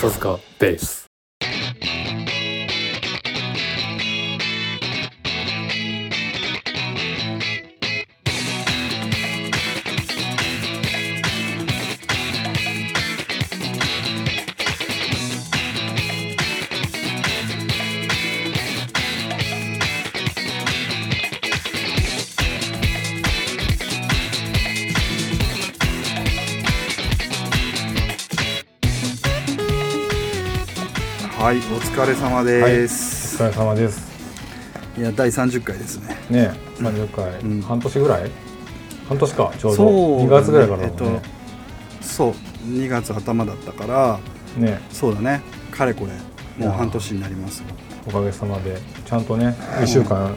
笹塚ですは疲れ様です。お疲れ様です。い、や、第30回ですね。ね30回、うん。半年ぐらい？半年かちょうど。そう。2月ぐらいからだえっとそう、2月頭だったから、ねそうだね。かれこれ、もう半年になります。おかげさまでちゃんとね1週間、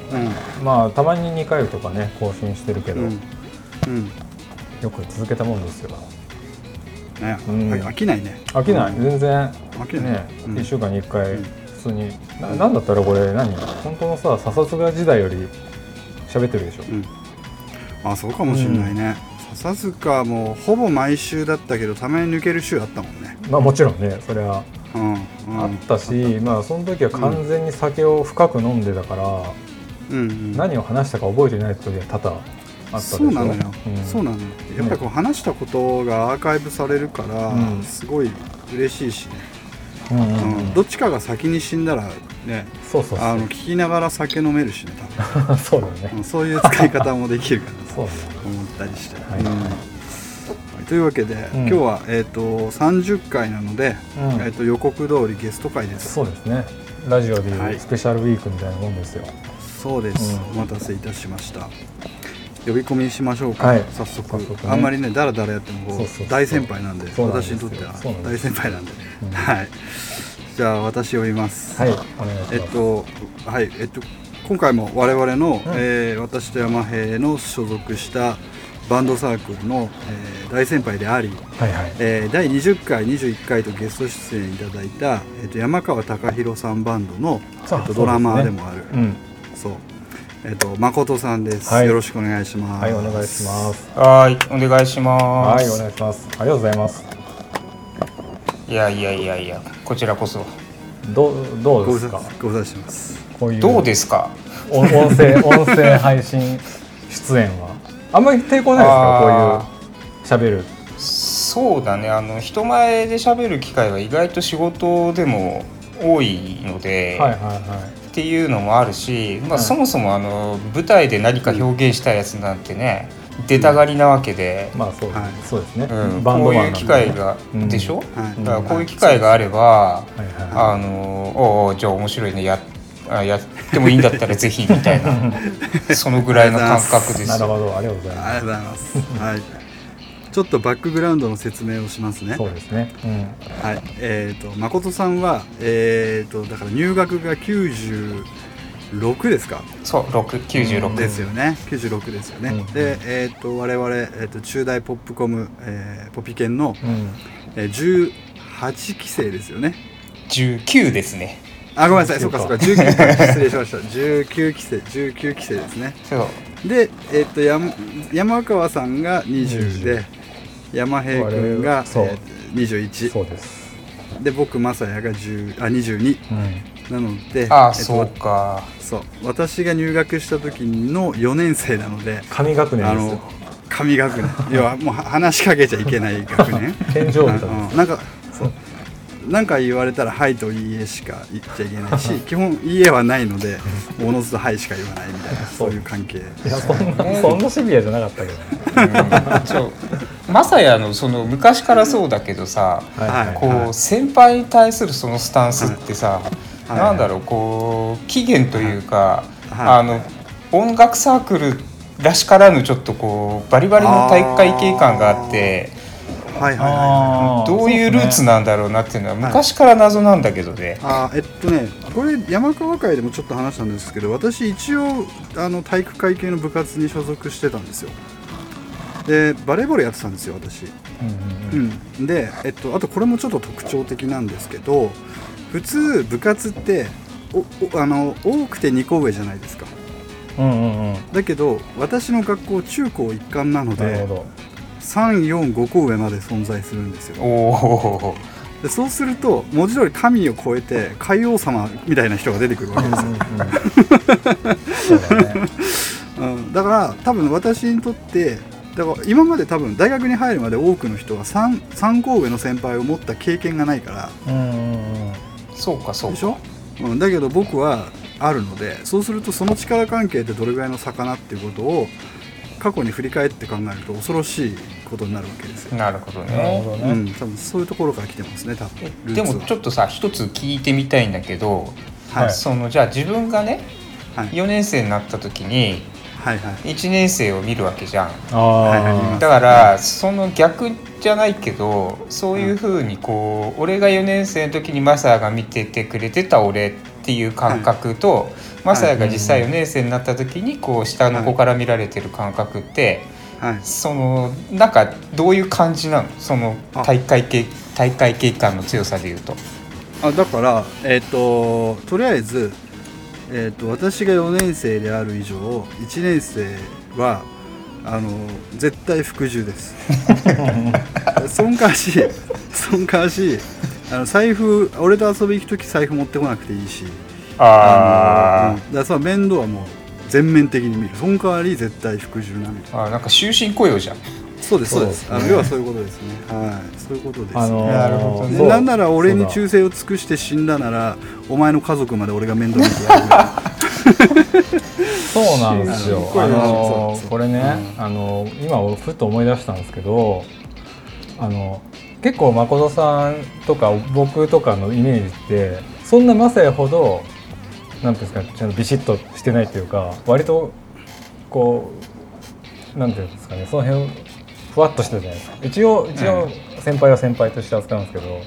うん、まあたまに2回とかね更新してるけど、うん、うん、よく続けたもんですよね、うん。はい飽きないね。飽きない、うん。全然。飽きない。ね、うん。1週間に1回。うん。普通に、ななんだったらこれ何？本当のさ笹塚時代より喋ってるでしょ、うん。あ、そうかもしれないね。笹塚もほぼ毎週だったけど、たまに抜ける週あったもんね。まあもちろんね。それはうん、うん。あったし、まあその時は完全に酒を深く飲んでたから、うん、うん。何を話したか覚えてない時は多々あったそうなのよ、うん。そうなの。よやっぱりこう話したことがアーカイブされるから、うん。すごい嬉しいしね、うんうんううん。んどっちかが先に死んだらねそうそうあの聞きながら酒飲めるしね そうだよね。多分そういう使い方もできるかなと ね。思ったりして、はい。うん。はいというわけで、今日は、えー、と30回なので、うん。えー、と予告通りゲスト会です。そうですね。ラジオではい。いうスペシャルウィークみたいなもんですよ、そうです、うん。お待たせいたしました呼び込みしましょうか、はい。早速。ね。あんまりねだらだらやっても大先輩なんで私にとっては大先輩なんで、うん。はい。じゃあ私呼びます。はいお願いします。えっとはいえっと今回も我々の、うん。えー私と山平の所属したバンドサークルの、えー大先輩であり、はいはい。えー第20回21回とゲスト出演いただいた、えっと山川貴弘さんバンドの、えっとドラマーでもある。うん。そうえっと誠さんです、はい。よろしくお願いします。はいお願いします。はい、お願いします。はいお願いします。ありがとうございます。いやいやいやいや、こちらこそ。どうどうですか？ご無沙汰してます。こういうどうですか？音音声 音声配信出演は。あんまり抵抗ないですか？あこういう喋る。そうだね、あの人前で喋る機会は意外と仕事でも多いので。はいはいはっていうのもあるし、まあ、はいそもそもあの舞台で何か表現したやつなんてね、出たがりなわけでい、まあそう,、はい。そうですね、うん、こういう機会が、うん。でしょ、はい。だからこういう機会があれば、はいはいはあのおうおうじゃあ面白いねやあやってもいいんだったらぜひみたいな。そのぐらいの感覚でいなするほど。ありがとうございまありがとうございます。はいちょっとバックグラウンドの説明をしますね。すそうですね。うん。はい、えっ、と誠さんはえっ、とだから入学が96ですか？そう696ですよね。96ですよね、うん。でえっ、と我々、えー、と中大ポップコム、えーポピケンの、うん。えー、18期生ですよね。19ですね。あごめんなさい。そうか19そうか。19か失礼しました。19期生。19期生ですね。でえっ、と山山川さんが20で山平君が我々、そう。えー、21そうです。で僕正也が10あ22うん。なのでああ、えっとそうか。そう。私が入学した時の4年生なので神学年あのですよ。神学年。要はもうは話しかけちゃいけない学年。天井人ですうん。なんかそう。なんか言われたら「はい」と「いいえ」しか言っちゃいけないし 基本「いいえ」はないのでおのずと「はい」しか言わないみたいなそういう関係。いやそんなそんなシビアじゃなかったけどねまさやのその昔からそうだけどさはい。はい。こう先輩に対するそのスタンスってさ、はい。なんだろうこう期限というか、はい。あの音楽サークルらしからぬちょっとこうバリバリの体育会系感があってはい。はい。はい。どういうルーツなんだろうなっていうのは昔から謎なんだけどね。あーえっとねこれ山川会でもちょっと話したんですけど私一応あの体育会系の部活に所属してたんですよでバレーボールやってたんですよ私。うんうんうん。うん、で、えっと、あとこれもちょっと特徴的なんですけど普通部活っておおあの多くて2個上じゃないですか。うんうんうん。だけど私の学校中高一貫なのでなるほど。345個上まで存在するんですよ。でそうすると文字通り神を超えて海王様みたいな人が出てくるわけです うん、だから多分私にとってだから今まで多分大学に入るまで多くの人は 3, 3校上の先輩を持った経験がないから。うんそうかそうか。でしょ、うん、だけど僕はあるのでそうするとその力関係ってどれぐらいの差かなっていうことを過去に振り返って考えると恐ろしいことになるわけですよ、なるほどなるね。ほどねうん、多分そういうところから来てますね多分。ルでもちょっとさ一つ聞いてみたいんだけど、はい。そのじゃあ自分がねはい。4年生になった時にはいはい。1年生を見るわけじゃん。だからその逆じゃないけどそういうふうにこう俺が4年生の時にマサヤが見ててくれてた俺っていう感覚と、マサヤが実際4年生になった時にこう下の子から見られてる感覚って、はい。そのなんかどういう感じなの？そのあ。大会系大会系感の強さでいうと。あだからえっ、ととりあえず、えー、と私が4年生である以上1年生はあの絶対服従です。そんかわしそんかわしあの財布俺と遊び行く時財布持ってこなくていいし。あのうん。だからその面倒はもう全面的に見る。その代わり絶対服従なみたいなーあーなんか終身雇用じゃん。そうですそうです。あの要はそういうことですね。はい。そういうことです、あのーなるほどなんなら俺に忠誠を尽くして死んだならお前の家族まで俺が面倒見てやる そうなんですよ。うん。あのこれね、あの今俺ふと思い出したんですけど、あの結構誠さんとか僕とかのイメージってそんなマサヤほどなんていうんですかちゃんとビシッとしてないというか割とこうなんていうんですかねその辺ふわっとしてるじゃないですか。一応一応先輩は先輩として扱うんですけど、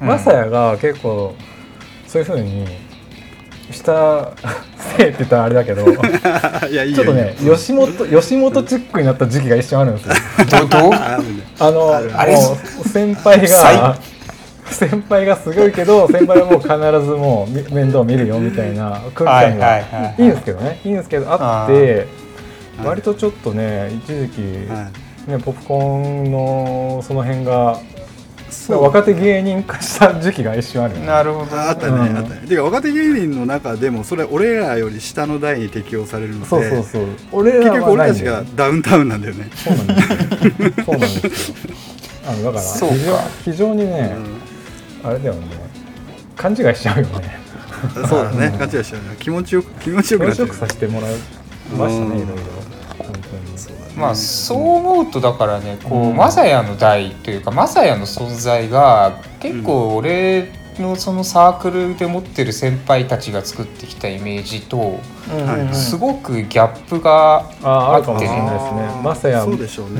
うん。マサヤが結構そういうふうにしたせいって言ったらあれだけど。ちょっとね、吉本吉本チックになった時期が一瞬あるんですよ。どどう？あのあう先輩最が先輩がすごいけど先輩はもう必ずもうみ面倒見るよみたいな空気感がはいいいんですけどね。いいんですけどあってはい。割とちょっとね一時期はいねポップコーンのその辺がそう若手芸人化した時期が一瞬あるよね。なるほど。あったね、うん。あったね。てか若手芸人の中でもそれ俺らより下の代に適用されるのでそうそうそう。俺結らは局俺たちがダウンタウンなんだよね、そうなんですよ。そうなんですよ。あのだから非常非常にね。うあれだよね。勘違いしちゃうよね。んそうだね。勘違いしちゃうね。気持ちよく気持ちよくなっちゃう。面白くさせてもらいましたうん。ねいろいろまあそう思うとだからねこう、うん。マサヤの代というかマサヤの存在が結構俺のそのサークルで持ってる先輩たちが作ってきたイメージとはいはいすごくギャップがああるかもしれないですね。マサヤ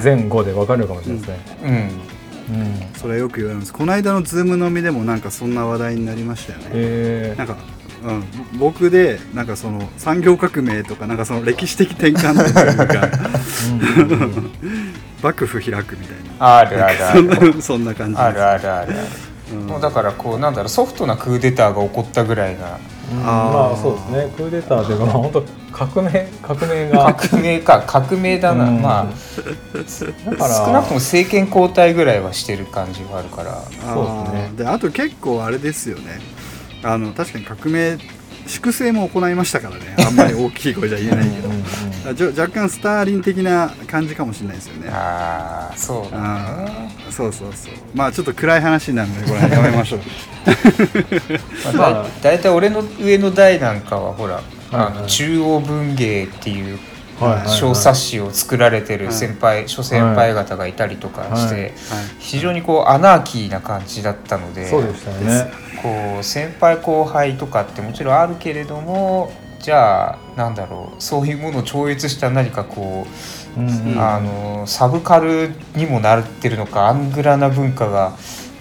前後で分かるかもしれないですね。うん。うん。それはよく言われます。この間のズーム飲みでもなんかそんな話題になりましたよね。えなんか、うん、僕でなんかその産業革命とかなんかその歴史的転換点というか。幕府開くみたいな。あるあるあそんるな そんな感じです。あるあるある。うん。もうだからこうなんだろうソフトなクーデターが起こったぐらいな。うん。あーまあそうですね。クーデターというかまあ本当革命革命が。革命か革命だな、うん。まあだから少なくとも政権交代ぐらいはしてる感じがあるから。あそうですね。ー。であと結構あれですよねあの確かに革命粛清も行いましたからね。あんまり大きい声じゃ言えないけど。若干スターリン的な感じかもしれないですよね。ああそうだあそうそうそう。まあちょっと暗い話になるのでこれはやめましょう。まあ、まあだいたい俺の上の代なんかはほら、あの中央文芸っていう小冊子を作られてる先輩、諸先輩方がいたりとかして、はい。はい。非常にこうアナーキーな感じだったのでそうでしたよね。こう先輩後輩とかってもちろんあるけれどもじゃあなんだろうそういうものを超越した何かこう、うんうん。あのサブカルにもなってるのかアングラな文化が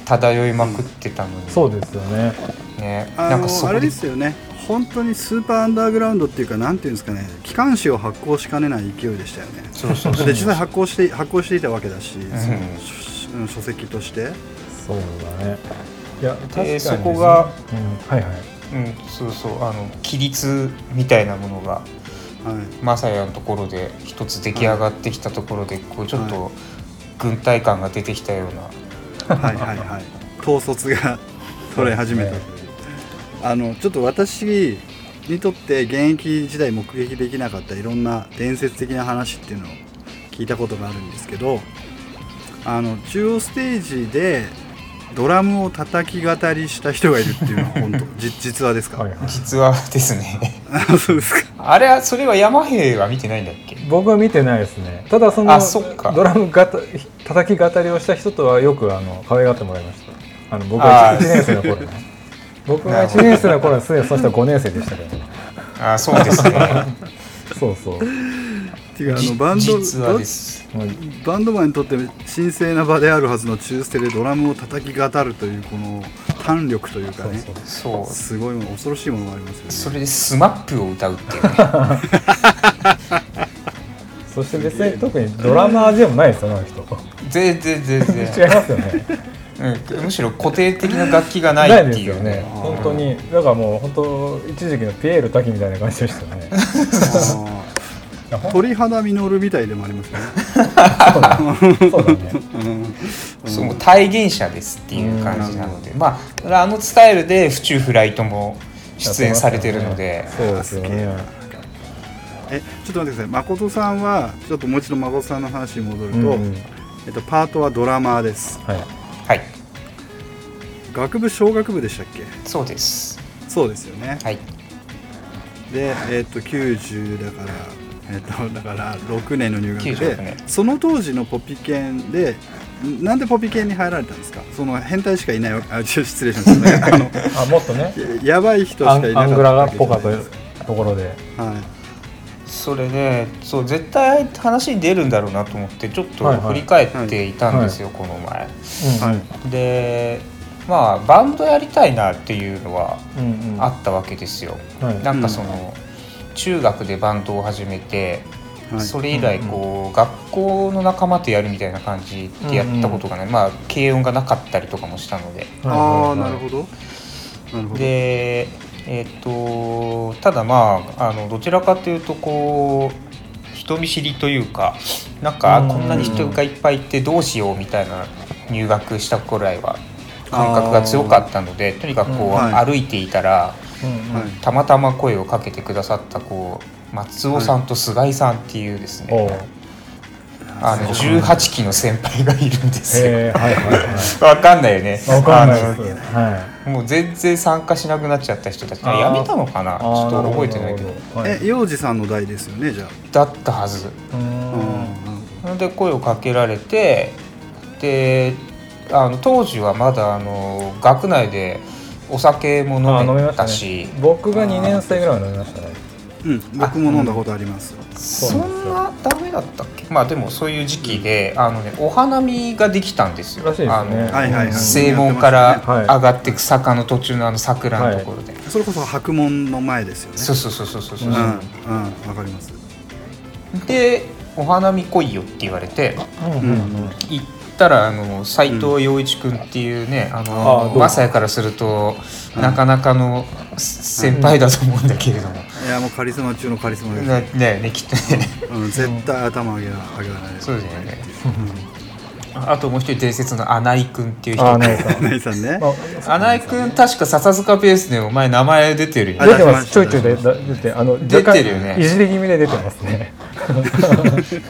漂いまくってたのに、そうですよね。ね、あなんかそのあれですよね本当にスーパーアンダーグラウンドっていうかなんていうんですかね機関紙を発行しかねない勢いでしたよね。そうそうそうで実際発行して発行していたわけだし、ん。その書うん書籍として。そうだね。いや確かにそこがうん。はいはい。うん、そうそう。あの規律みたいなものがはい。マサヤのところで一つ出来上がってきたところでこうちょっと軍隊感が出てきたような、はいはいはい。統率が取れ始めたというあのちょっと私にとって現役時代目撃できなかったいろんな伝説的な話っていうのを聞いたことがあるんですけどあの中央ステージでドラムを叩き語りした人がいるっていうのは 本当じ実話ですか、はいはい。実はですね。あそうですか。あれはそれは山兵は見てないんだっけ？僕は見てないですね。ただそのあそっか。ドラムがた叩き語りをした人とはよくあの可愛がってもらいました。あの僕あはー1年生の頃ね僕が1年生の頃はすでにその人は5年生でしたけどね。あそうですね。そうそう。っていうかあのバンドバンドマンにとって神聖な場であるはずの中ステでドラムを叩き語るというこの胆力というかね。そう。そうそうすごいもの恐ろしいものがありますよね。それでスマップを歌うっていう。ねそして別に特にドラマーでもないですよねあの人。全然全 違い然、ますよねうん、むしろ固定的な楽器がなないいですよっていうね。ね本当に。だからもう本当一時期のピエール滝みたいな感じでしたね。鳥肌実みたいでもありますよね、そうだね。うん。そうもう体現者ですっていう感じなので、まああのスタイルで府中フライトも出演されてるので、そうですよね。え。ちょっと待ってください。誠さんはちょっともう一度誠さんの話に戻ると、うん。えっと、パートはドラマーです。はいはい。学部小学部でしたっけ？そうです。そうですよね。はい。でえっと90だからえっと だから6年の入学96で年。その当時のポピケンでんなんでポピケンに入られたんですか？その変態しかいないあちょ失礼しました、あのあもっとね。ややばい人しアかいなかったンアングラがっぽかったところで。はいそれでそう絶対話に出るんだろうなと思ってちょっと振り返っていたんですよ、この前。はい。でまあバンドやりたいなっていうのはうんうん。あったわけですよ。はい。なんかその、中学でバンドを始めて、はい。それ以来こう、学校の仲間とやるみたいな感じでやったことがね、まあ軽音がなかったりとかもしたので。ああなるほど。なるほど。でえっ、とただまああのどちらかというとこう人見知りというかなんかうん。こんなに人がいっぱいいてどうしようみたいな入学した頃合いは感覚が強かったのでとにかくこう、うん。はい。歩いていたらうんうん。はいたまたま声をかけてくださったこう松尾さんと菅井さんっていうですね、あの18期の先輩がいるんですよ。へえはいはいはい。わかんないよね。わかんないもう全然参加しなくなっちゃった人たち。やめたのかな？ちょっと覚えてないけど。え幼児さんの代ですよねじゃだったはず。うーん。で声をかけられてであの当時はまだあの学内でお酒もあ飲飲めみましたし僕が2年生ぐらい飲みましたねうん僕も飲んだことありますそんなダメだったっけ？まあでもそういう時期であの、ね、お花見ができたんですよ。らしいですね。あのはいはいはい。正門からはい。上がってく坂の途中のあの桜のところで、それこそ白門の前ですよね。そうそうそうそうそうそう、う。んうんわかります。でお花見来いよって言われてうんうんうん。行ったらあの斉藤陽一君っていうね、ああーのマサヤからするとなかなかの先輩だと思うんだけれども、いやもうカリスマ中のカリスマです、ねねねきっとね。うん、絶対頭上げら上げられない。そうですよね あともう一人伝説の穴井君っていう人。ああねさん。ナイさんね。あ穴井君確か笹塚ベースでお前名前出てるよ。あ出ねてますちょいちょいでだ出てあの出てるよね。いじり気味で出てますね。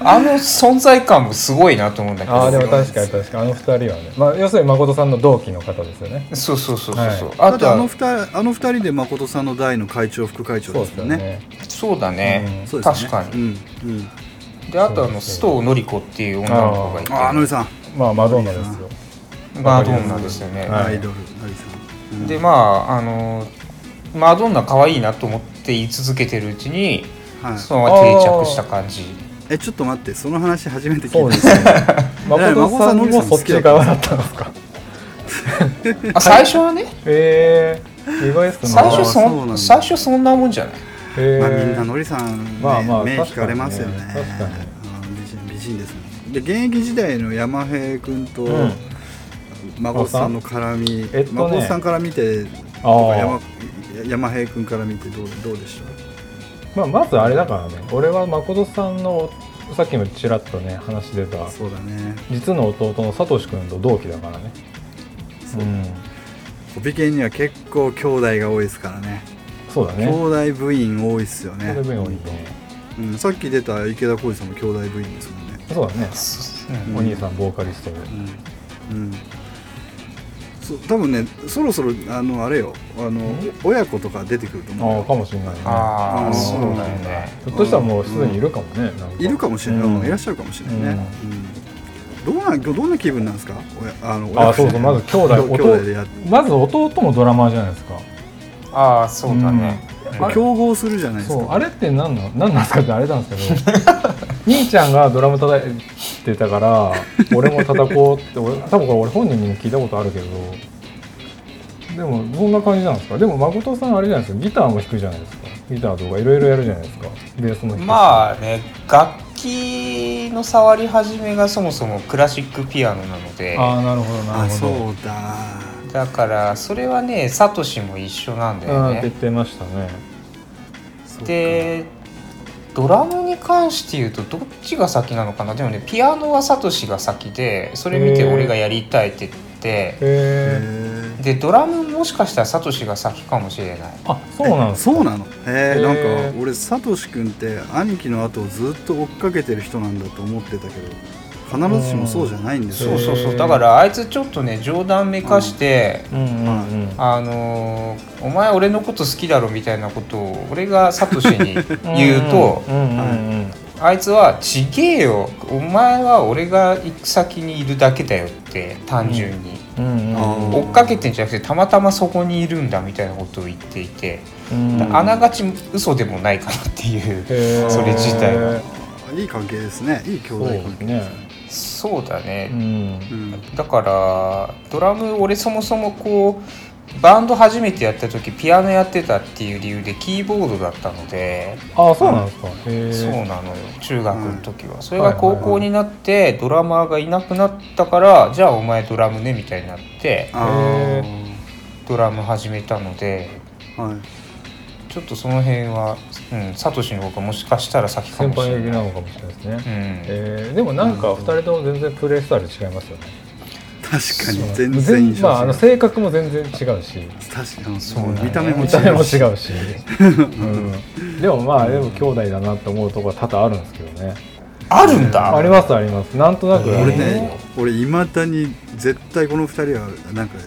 あの存在感もすごいなと思うんだけど。ああでも確かに確かに。あの二人はね。まあ要するに誠さんの同期の方ですよね。そうそうそうそうそう、はい。あのあとは二人あの二人で誠さんの代の会長副会長そうですすよね。そうだね、そうですよね。確かに、うん。うんであとあの須藤紀子っていう女の子がいて。ああのりさん。まあマドンナですよ。マドンナですよね、はいアイドルのりさんうん。でまああのマドンナ可愛いなと思って言い続けてるうちにはい。そのまま定着した感じ。えちょっと待って。その話初めて聞いた。そうですね。誠さんもそっち側だったんですか？あ最初はね。へえ意外ですね。最初そそうなんだ。ん最初そんなもんじゃない？へまあみんなえのりさん、ねまあまあ目引かれますよね。確かに。美人美人ですね。で現役時代の山平君とうん。孫さんの絡み、えっとね。孫さんから見て山山平君から見てどうどうでした？まあまずあれだからね。俺は誠さんのさっきもちらっとね話出たそうだね。実の弟のサトシ君と同期だからね。そう。うん。コピケには結構兄弟が多いですからねそうだね。兄弟部員多いっすよね。それ分多いねう。ん、さっき出た池田浩二さんも兄弟部員ですもんね。そうだね。うん。お兄さんボーカリストで。うん、うん、多分ねそろそろあのあれよ。あのん？親子とか出てくると思うよ。ああかもしれないね。うんああそうだ。よねひょっとしたらもうすでにいるかもねなんか。いるかもしれない、うん。いらっしゃるかもしれないね、うん。どうなんどんな気分なんですか？親あのあそうそう。まず兄弟兄弟でやっまず弟もドラマーじゃないですかああそうだね、あれ？競合するじゃないですか。そうあれって何の？何なんですかってあれなんですけど。兄ちゃんがドラム叩いてたから俺も叩こうって俺多分これ俺本人にも聞いたことあるけど。でもそんな感じなんですか？でも誠さんあれじゃないですか？ギターも弾くじゃないですか。ギターとかいろいろやるじゃないですか。ベースも弾くし。まあね楽器の触り始めがそもそもクラシックピアノなので。ああなるほどなあるほど。そうだだからそれはねサトシも一緒なんだよね。ああって言ってましたね。でドラムに関して言うとどっちが先なのかな？でもねピアノはサトシが先でそれ見て俺がやりたいって言って。へえへでドラムもしかしたらサトシが先かもしれない。あそうなんですかそうなの？へえなんか俺サトシ君って兄貴の後をずっと追っかけてる人なんだと思ってたけど必ずしもそうじゃないんですよ。そうそうそう。だからあいつちょっとね冗談めかして、うんうんうん。あのーお前俺のこと好きだろみたいなことを俺がサトシに言うと うんうんうんあいつは「ちげえよ。お前は俺が行く先にいるだけだよ」って単純に、追っかけてんじゃなくてたまたまそこにいるんだみたいなことを言っていて、うん。あながち嘘でもないかなっていうそれ自体は。あいい関係ですね。いい兄弟関係すねそうだね、うん。うんだからドラム俺そもそもこうバンド初めてやった時ピアノやってたっていう理由でキーボードだったので。あそうなんですか。そうなのよ。中学の時は、それが高校になってドラマーがいなくなったからじゃあお前ドラムねみたいになってドラム始めたのであはい。ちょっとその辺はうん。サトシの方がもしかしたら先か先もしれない。輩なのかもしれないですね、うん。えーでもなんか2人とも全然プレースタイル違いますよね。確かに全然まあ、あの性格も全然違うし。確かにそうだね。見た目も違う見た目も違うし。し、うん、でもまあでも兄弟だなって思うところは多々あるんですけどね。あるんだ。ありますあります。なんとなく。俺ね俺いまだに絶対この二人はなんか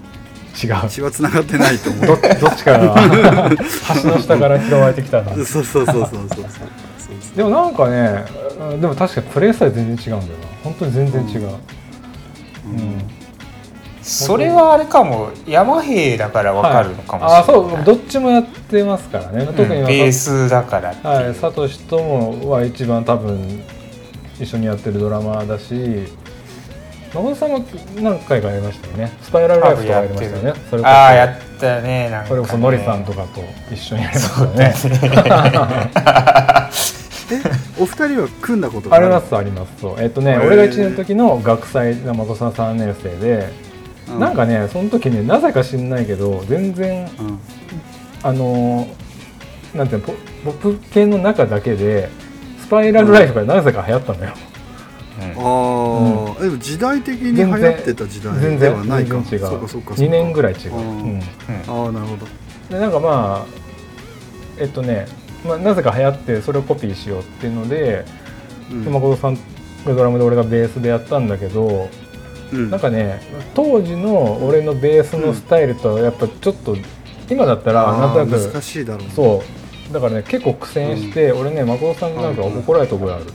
違う。血はつながってないと思う。どどっちかが 橋の下から拾われてきたなそうそうそうそうそうそうそうでもなんかねうんでも確かにプレースタイル全然違うんだよな本当に全然違う、うんそれはあれかも山兵だから分かるのかもしれない、あそうどっちもやってますからね特にうんベースだからはい、サトシともは一番多分一緒にやってるドラマーだし誠さんも何回かやりましたよね。スパイラルライフとかやりましたよね。それこそ。ああやったね。なんかね。それこそノリさんとかと一緒にやりましたよね。えお二人は組んだことがありますあります。そう。えっとね俺が1年の時の学祭が誠さん3年生で、うなんかねその時ねなぜか知んないけど全然うん。あのーなんていうのポポップ系の中だけでスパイラルライフがなぜか流行ったのよ、うんああ、でも時代的に流行ってた時代全では然ないか。全然違う。そうかそうか。2年ぐらい違う、うん。うん。ああなるほど。でなんかまあえっとね、まあ、なぜか流行ってそれをコピーしようっていうので、うん。で誠さんがドラムで俺がベースでやったんだけど、うん。なんかね当時の俺のベースのスタイルとはやっぱちょっと今だったらあなんとなー難くしいだろうね。そう。だからね結構苦戦して、俺ね誠さんになんか怒られた覚えある、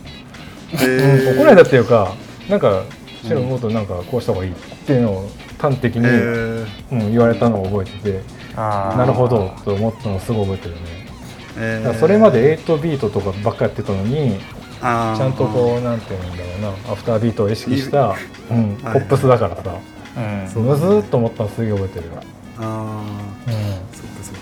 へー怒られたっていうかなんかシロもっとなんかこうした方がいいっていうのを端的に、へー。うん、言われたのを覚えててなるほどと思ったのをすごい覚えてるね。へー。だからそれまで8ビートとかばっかやってたのにあー。ちゃんとこうなんていうんだろうなアフタービートを意識した、うん、ポはい。ップスだからさ。うん。そうむずーっと思ったのすげえ覚えてる、ああうそっかそっか。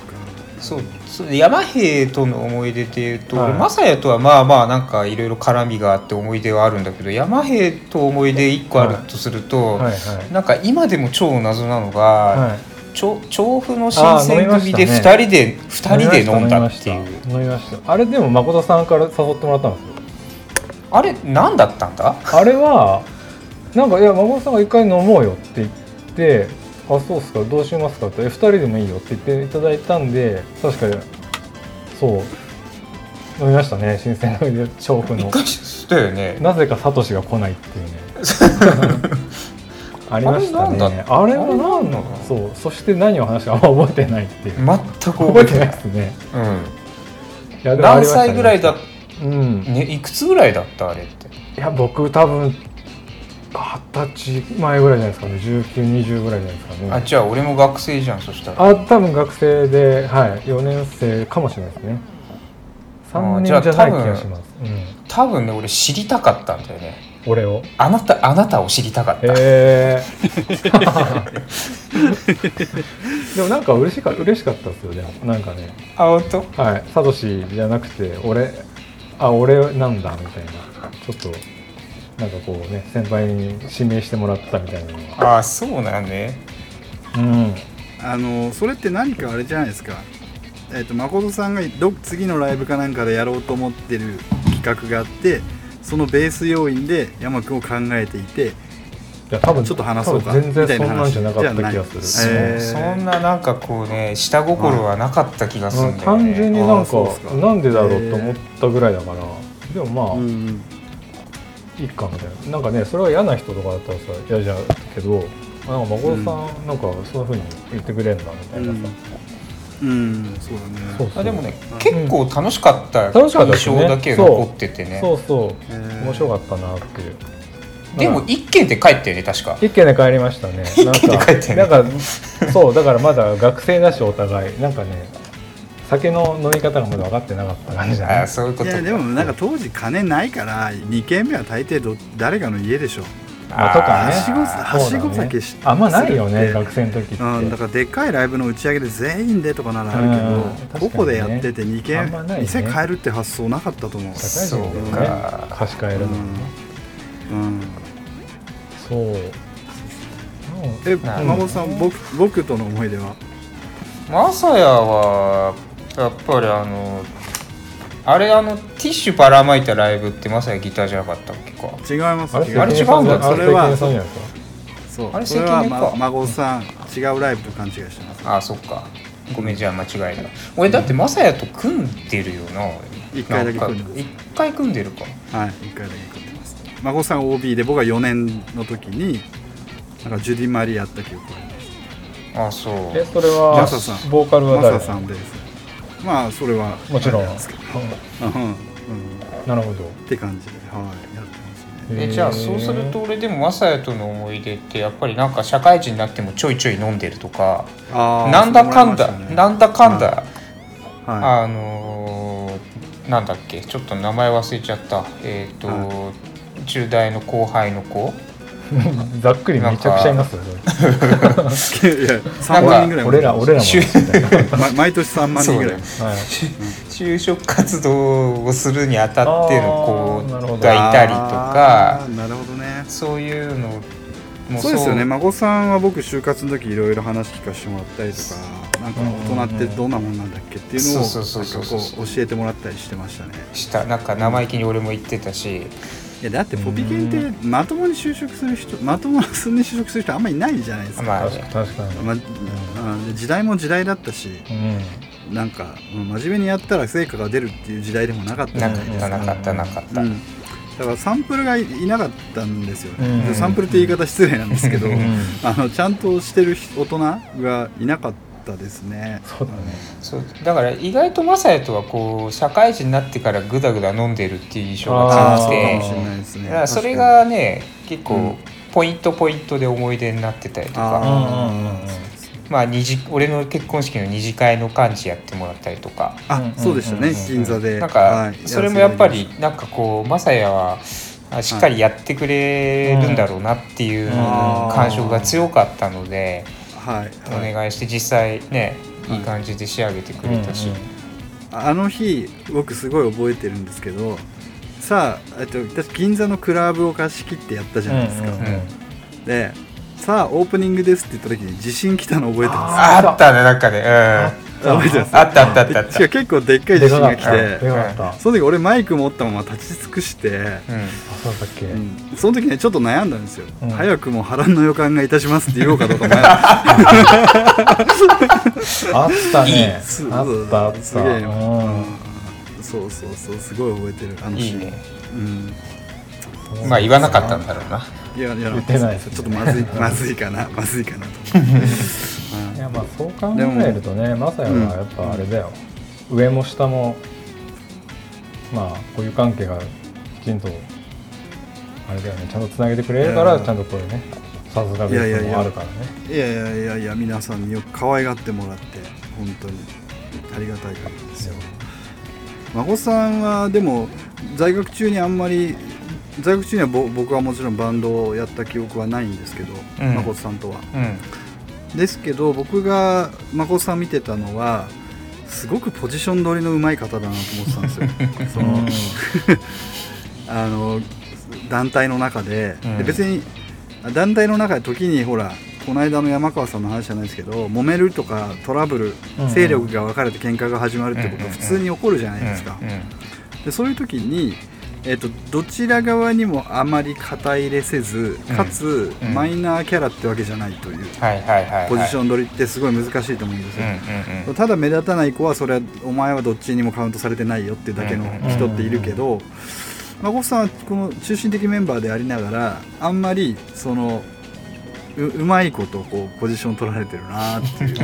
そうそう山兵との思い出っていうと、はい。俺マサヤとはまあまあなんかいろいろ絡みがあって思い出はあるんだけど山兵と思い出1個あるとすると、ん、はいはい。なんか今でも超謎なのが、はい。調調布の新選組で2あー飲みました人で、二人で飲んだっていう。飲みました。あれでも誠さんから誘ってもらったんですよ。あれ何だったんだ？あれはなんかいや誠さんが一回飲もうよって言ってあそうっすかどうしますかってえ2人でもいいよって言っていただいたんで確かにそう飲みましたね新鮮な調布の。したよね。なぜかサトシが来ないっていうね。ありましたね。あれはあれなのそうそして何を話したかあんま覚えてないっていう。全く覚えてない。ですね。うん。いやでもあ何歳ぐらいだ？うん。ねいくつぐらいだったあれって？いや僕多分二十歳前ぐらいじゃないですかね。1920ぐらいじゃないですかね。あじゃあ俺も学生じゃんそしたら。あ多分学生ではい4年生かもしれないですね。3あじゃあ年じゃない気がします、うん、多分ね俺知りたかったんだよね。俺を？あなたあなたを知りたかった、へえ でもなんか嬉しか嬉しかったですよでもなんかね。あ本当？はい。サトシじゃなくて俺あ俺なんだみたいな。ちょっとなんかこうね先輩に指名してもらったみたいなのがあそうなんね。うん。あのそれって何かあれじゃないですか。えっ、と誠さんがど次のライブかなんかでやろうと思ってる企画があってそのベース要員で山君を考えていていや多分ちょっと話そうか全然そんなんじゃなかった気がする、えー。そんななんかこうね下心はなかった気がするんだよ単ね、純になんかなんでだろうと思ったぐらいだから。でもまあ、うんいいかみたいな。なんかねそれは嫌な人とかだったらさ嫌じゃけどあなんか孫さん、なんかそういうふうに言ってくれんだみたいなさ、うん。そうだねそうそうあでもね、うん。結構楽しかった楽しかったですね。印象だけ残っててね。そうそう。面白かったなっていう。でも一軒で帰ったよね確か。一軒で帰りましたね。なん軒でか帰ったよね。なんかそうだからまだ学生だしお互い。なんかね酒の飲み方がまだ分かってなかった感じだあねそういうことか。いやでもなんか当時金ないから2軒目は大抵ど誰かの家でしょ。まあとかね。はしごあーはしご酒しあんまないよね学生の時って、うん、だからでっかいライブの打ち上げで全員でとかならあるけど、うんここでやってて2軒、ね。店変えるって発想なかったと思う。そうねか。貸し替えるのね、うん、うん、そう。え孫さん僕僕との思い出は？マサヤはやっぱりあのあれあのティッシュばらまいたライブってマサヤギターじゃなかったっけか？違います。あれあれ違うんだそれはあれ関根さんじゃないですかそうあれは、関根か。ま、孫さん違うライブと勘違いしてます。あそっか。ごめんじゃあ間違いだ俺だってマサヤと組んでるよな。一回だけ組んでます。なんか一回組んでるか。はい1回だけ組んでます。孫さん OB で僕は4年の時になんかジュディ・マリやった記憶があります。あそう。えそれはマサさんボーカルはマ誰サさんですまあそれはもちろん。うん。うん。なるほど。って感じではいやってますね。えじゃあそうすると俺でもマサヤとの思い出ってやっぱりなんか社会人になってもちょいちょい飲んでるとかなんだかんだ、ね。なんだかんだ、はあのーなんだっけちょっと名前忘れちゃった。えっ、と、は10代の後輩の子 ざっくりめちゃくちゃいますよい、いや3万人ぐらい俺ら俺らも。毎年3万人ぐらい。そうはい。就職活動をするにあたっての子がいたりとかなるほど。ね。そういうのもそう。ですよね。孫さんは僕就活の時いろいろ話聞かせてもらったりとかなんか大人ってどんなもんなんだっけっていうのを教えてもらったりしてましたね。した。なんか生意気に俺も言ってたしいやだってポピケンってまともに就職する人まともに就職する人あんまりいないじゃないですか、まあ確かに、まあうん時代も時代だったしうん。なんかうん真面目にやったら成果が出るっていう時代でもなかったじゃなか。ったないですかなかったなかった、うん。だからサンプルがいなかったんですよ。ね、うん。でサンプルって言い方失礼なんですけど、うん。あのちゃんとしてる大人がいなかったですね。そうだね。そうだから意外とマサヤとはこう社会人になってからグダグダ飲んでるっていう印象あがあそうか強くてもしれないですね。それ確がね結構うん。ポイントポイントで思い出になってたりとか、うんうんうんうんまあ二次俺の結婚式の二次会の幹事やってもらったりとか、あそうでしたね、うんうん。うん銀座で。なんかはい。それもやっぱりなんかこうマサヤはあしっかりやってくれるんだろうなっていううん感触が強かったので。はい、おはい。願いして実際ねいい感じで仕上げてくれたし、あの日僕すごい覚えてるんですけどさあえっと私銀座のクラブを貸し切ってやったじゃないですか、うんうんうん。でさあオープニングですって言った時に地震来たの覚えてますあったねなんかね。あったた覚えてます。あったあったあったあった。しかも結構でっかい地震が来てかかった。あその時俺マイク持ったまま立ち尽くして、うん。そうだっけ。うん。その時ねちょっと悩んだんですよ、うん。早くも波乱の予感がいたしますって言おうかどうか迷っ あったね。すあったあった。すげえよ、そうそうそうすごい覚えてるあのシーンいいね。うん。まあ言わなかったんだろうな。いやいや言ってないちょっとまずいまずいかなまずいかなと。思って、いやまあそう考えるとねマサヤはやっぱあれだよ、上も下もまあこういう関係がきちんとあれだよね。ちゃんとつなげてくれるからうん。ちゃんとこういうねさすがベースもあるからね。いやいやいやいや皆さんによく可愛がってもらって本当に。ありがたい限りですよ。孫さんはでも在学中にあんまり在学中にはぼ僕はもちろんバンドをやった記憶はないんですけど、うん。誠さんとは。うんですけど僕が誠さん見てたのはすごくポジション取りの上手い方だなと思ってたんですよ。その、あの団体の中で,、うん。で別に団体の中で時にほらこの間の山川さんの話じゃないですけど揉めるとかトラブル、うん。勢力が分かれて喧嘩が始まるってことはうん普通に起こるじゃないですか、でそういう時に、えー、とどちら側にもあまり肩入れせずかつ、うん。マイナーキャラってわけじゃないというポジション取りってすごい難しいと思うんですよ、うんうんうん。ただ目立たない子はそれはお前はどっちにもカウントされてないよっていうだけの人っているけど孫さんはこの中心的メンバーでありながらあんまりそのううまいことこうポジション取られてるなっていう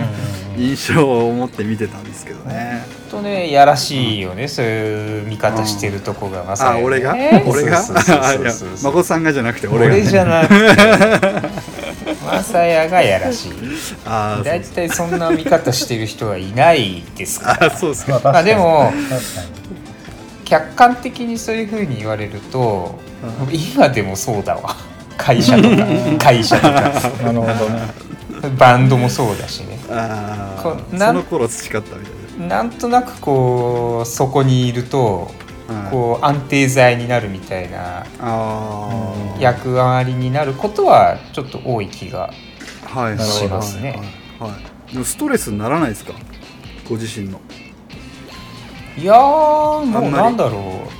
印象を持って見てたんですけどね。とねやらしいよね、そういう見方してるとこがまさに、ね、あ俺が？俺が？そうそうそうあいやそう。そう孫さんがじゃなくて俺が。俺じゃなくて。まさやがやらしい。あー大体そんな見方してる人はいないですか。あらそうですか。まあでも客観的にそういうふうに言われるとう今でもそうだわ会社とか会社とか。なるほど。ねバンドもそうだしね。あこなんーその頃培ったみたいな。んとなくこうそこにいるとこう安定剤になるみたいな役割になることはちょっと多い気がしますね。はい。ストレスにならないですか？ご自身の、いやーもうなんだろう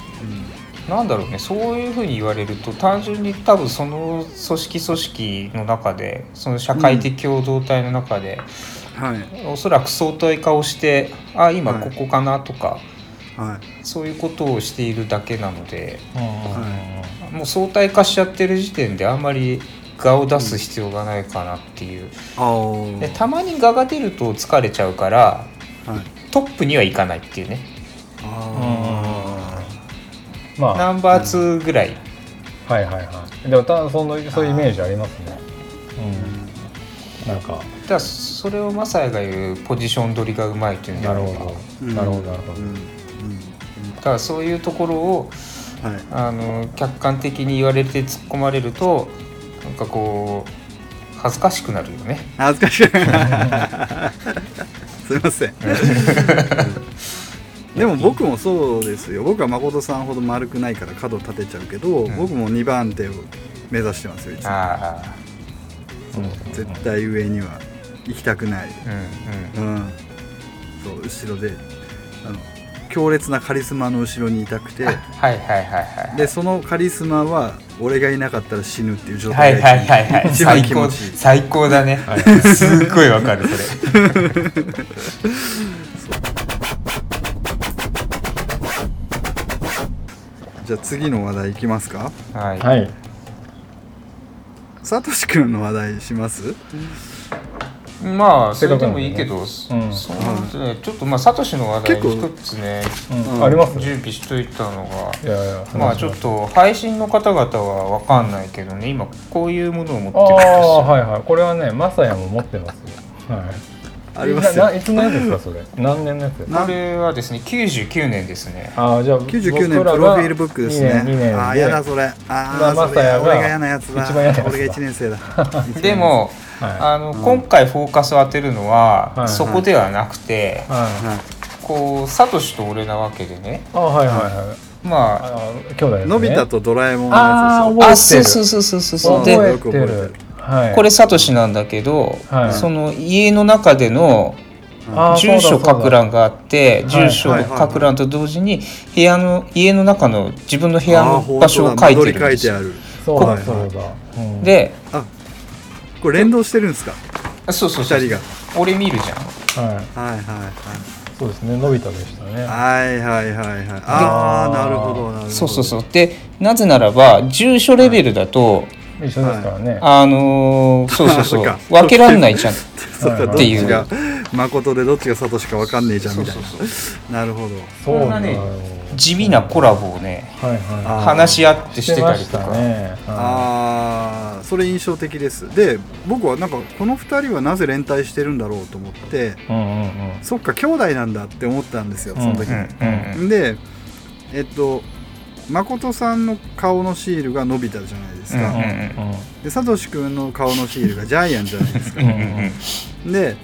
なんだろうねそういうふうに言われると単純に多分その組織組織の中でその社会的共同体の中で、はい。おそらく相対化をしてあ今はい。ここかなとか、はい。そういうことをしているだけなのでうんもう相対化しちゃってる時点であんまり画を出す必要がないかなっていう、あー。でたまに画が出ると疲れちゃうからはい。トップにはいかないっていうね。あまあナンバー2ぐらい、はいはいはい。でもたそのそういうイメージありますね。ーうん。なんか。だからそれをマサヤが言うポジション取りがうまいっていうんであればなるほど。うん。なるほどなるほど。だからそういうところをうん。はいあの客観的に言われて突っ込まれるとなんかこう恥ずかしくなるよね。恥ずかしい すいません でも僕もそうですよ僕は誠さんほど丸くないから角立てちゃうけど、ん僕も2番手を目指してますよいつもそう絶対上には行きたくないうんうん。うんそう後ろであの強烈なカリスマの後ろにいたくてはいはいはいはい。でそのカリスマは俺がいなかったら死ぬっていう状態はいはいはいはい。一番気持ちいい最高だね。すっごいわかるそれ。じゃあ次の話題いきますか。はい。はい。さとしくんの話題します？まあそれでもいいけど、んそうね。ちょっとまあサトシの話題結構一つねうん。うん。あります？準備しといたのが。いやいやまあちょっと配信の方々はわかんないけどね今こういうものを持ってあるあはいはい。これはねマサヤも持ってますよ。はいありますよ。いつのやつですかそれ？何年のやつなこれはですね99年ですね。ああじゃあ99年プ僕らがロフィールブックですね。2年2年で。ああやだそれ。あまああそれ俺が嫌なやつだ。一番嫌なやつだ。俺が1年生だ。でもはい。あの、うん。今回フォーカスを当てるのは、はい。そこではなくて、はい。はこうサトシと俺なわけでね。あはいはいはい。まああ兄弟ね。いのび太とドラえもんのやつですよあそうそうそうそうそうそう。で覚えてよく覚えてるるはい。これサトシなんだけど、はい。その家の中での住所書く欄があってはい住所書く欄と同時に部屋の家の中の自分の部屋の本場所を書いてるんですよ。書いてある。そうだはいそうだ、うん、であこれ連動してるんですか？あそうそうそう。二人が。俺見るじゃん。はい。はいはいはい。そうですねのび太でしたね。はいはいはいはい。ああなるほどなるほど。そうそうそう。でなぜならば住所レベルだと、一緒ですからね、あのーそうそうそう。分けらんないじゃん。そうかどっっていう。ちが誠でどっちがサトシか分かんねえじゃんみたいそうそうななるほど。そんなね地味なコラボをねはいはい。話し合ってしてたりとか、ね。はああそれ印象的です。で僕はなんかこの2人はなぜ連帯してるんだろうと思っていうんうんうん。そっか兄弟なんだって思ったんですよその時うんに、うんうん。でえっと誠さんの顔のシールがのび太じゃないですか、うんでサトシ君の顔のシールがジャイアンじゃないですか。うんうんで、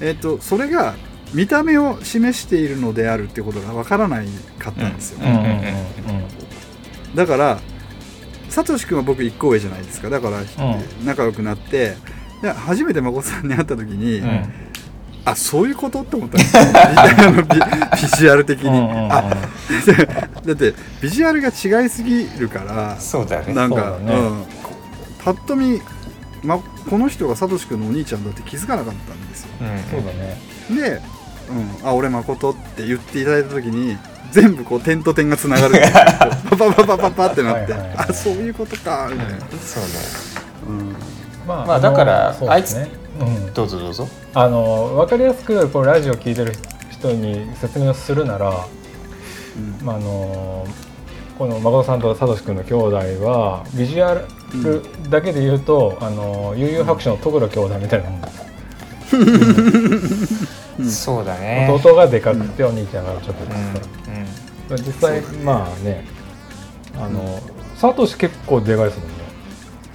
えっと、それが見た目を示しているのであるっていうことが分からないかったんですよ、うんうんうんうん。だからサトシ君は僕1個上じゃないですか。だから、ん。仲良くなってで初めて誠さんに会った時に、うんあそういうことって思ったんですよあのビビジュアル的に、うんうんうん。あだってビジュアルが違いすぎるからそうだね。なんかそうだね。うん、ぱっと見、ま、この人がサトシ君のお兄ちゃんだって気づかなかったんですよ。うんそうだね。で「うん、あ俺誠」って言っていただいた時に全部こう点と点がつながる。パパパパパパってなってはいはいはい。あそういうことかみたいな、そうねうん。ままあだからそうですねうん。どうぞどうぞ。あの分かりやすくこうラジオ聞いてる人に説明をするなら、うん。まあ、あのこの誠さんとサトシ君の兄弟はビジュアルだけで言うと、あの悠々白書の戸倉兄弟みたいなもんです、うん。そうだね。弟がでかくてお兄ちゃんがちょっとうん。小さい、実際、ねまあねあの、サトシ結構でかいですもんね。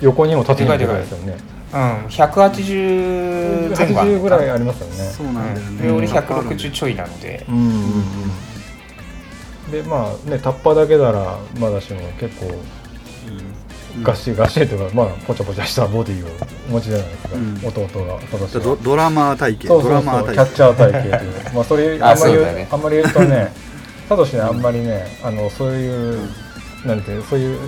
横にも縦にもでかいですよねうん、うん、180前後。ある80のかぐらいありますよね。そうなんだよね、で俺わかる。160ちょいなので。うんうんうん。でまあねタッパーだけならまだしも結構うん。がっしりがっしりというかまあぽちゃぽちゃしたボディをお持ちじゃないですか、うん。弟がサトシじゃあはドドラマー体型そうそうドラマそうー体型キャッチャー体型という。まあそれ ああんまりあんまり言うとね サトシねあんまりねあのそういう、なんていうそういう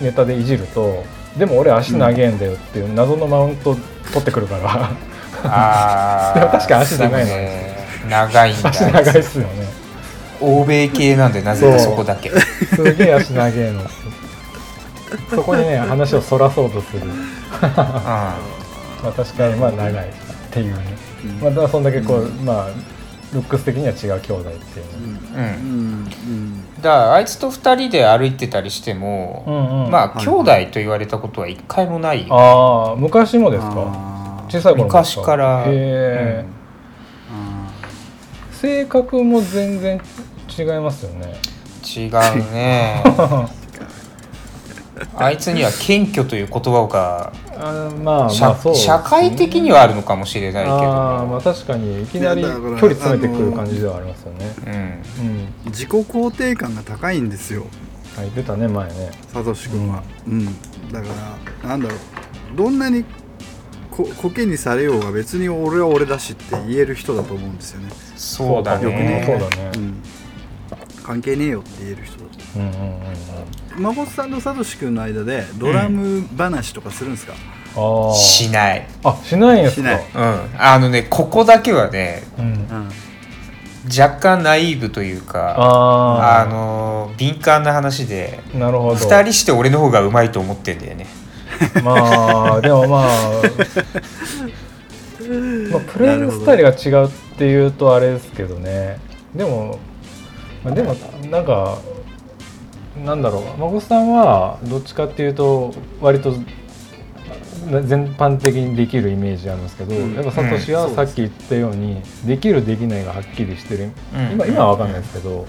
ネタでいじるとでも俺足長えんだよっていう謎のマウント取ってくるから、あ でも確かに足長いの。ね。長いんだ。足長いっすよね。欧米系なんでなぜかそこだけ。すげえ足長えの。そこにね 話をそらそうとする。まあ確かにまあ長いっていうね、うん。まあ、だからそんだけこう、まあルックス的には違う兄弟っていうね、うん、うん。うん。うんだからあいつと二人で歩いてたりしても、うんうん。まあはい。兄弟と言われたことは一回もない。よああ昔もですか？小さい頃昔から。へえ、あ性格も全然違いますよね。違うね。あいつには謙虚という言葉があーまあまあ社,、会的にはあるのかもしれないけどあーまあ確かにいきなり距離詰めてくる感じではありますよね。うん。うん。ー自己肯定感が高いんですよ。はい出たね前ね。サトシ君は、うん。だからなんだろう。どんなにこコケにされようが別に俺は俺だしって言える人だと思うんですよね、そうだよくね。そうだね。うん、関係ねえよって言える人だと。うんうんうんうん。孫さんとサトシ君の間でドラム話とかするんですか、ああしない。あしないんですか？しない。うん。あのねここだけはねうん。うん若干ナイーブというかああの敏感な話であなるほど。二人して俺の方がうまいと思ってんだよね。まあ でもまあ、まあ、プレイスタイルが違うっていうとあれですけどね。でも、まあ、でもなんかなんだろう。孫さんはどっちかっていうと割とな全般的にできるイメージあるんですけど、うん。やっぱサトシはうん。さっき言ったように、できるできないがはっきりしてる、うん。今今は分かんないですけど、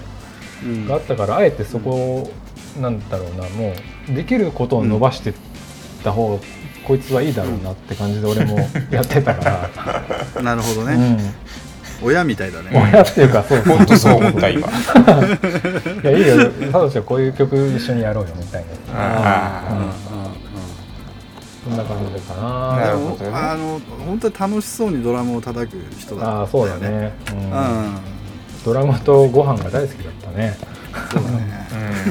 うん。があったからあえてそこをなんだろうなもうできることを伸ばしてった方が、こいつはいいだろうなって感じで俺もやってたから、なるほどね、うん、親みたいだね。親っていうかそう本当そう思った今。いやいいよ。サトシはこういう曲一緒にやろうよみたいな。あうんうん。うんそんな感じかな。なるほどね。あの本当に楽しそうにドラムを叩く人だった。ああそうだね、ううんん。ドラムとご飯が大好きだったね。そうだね。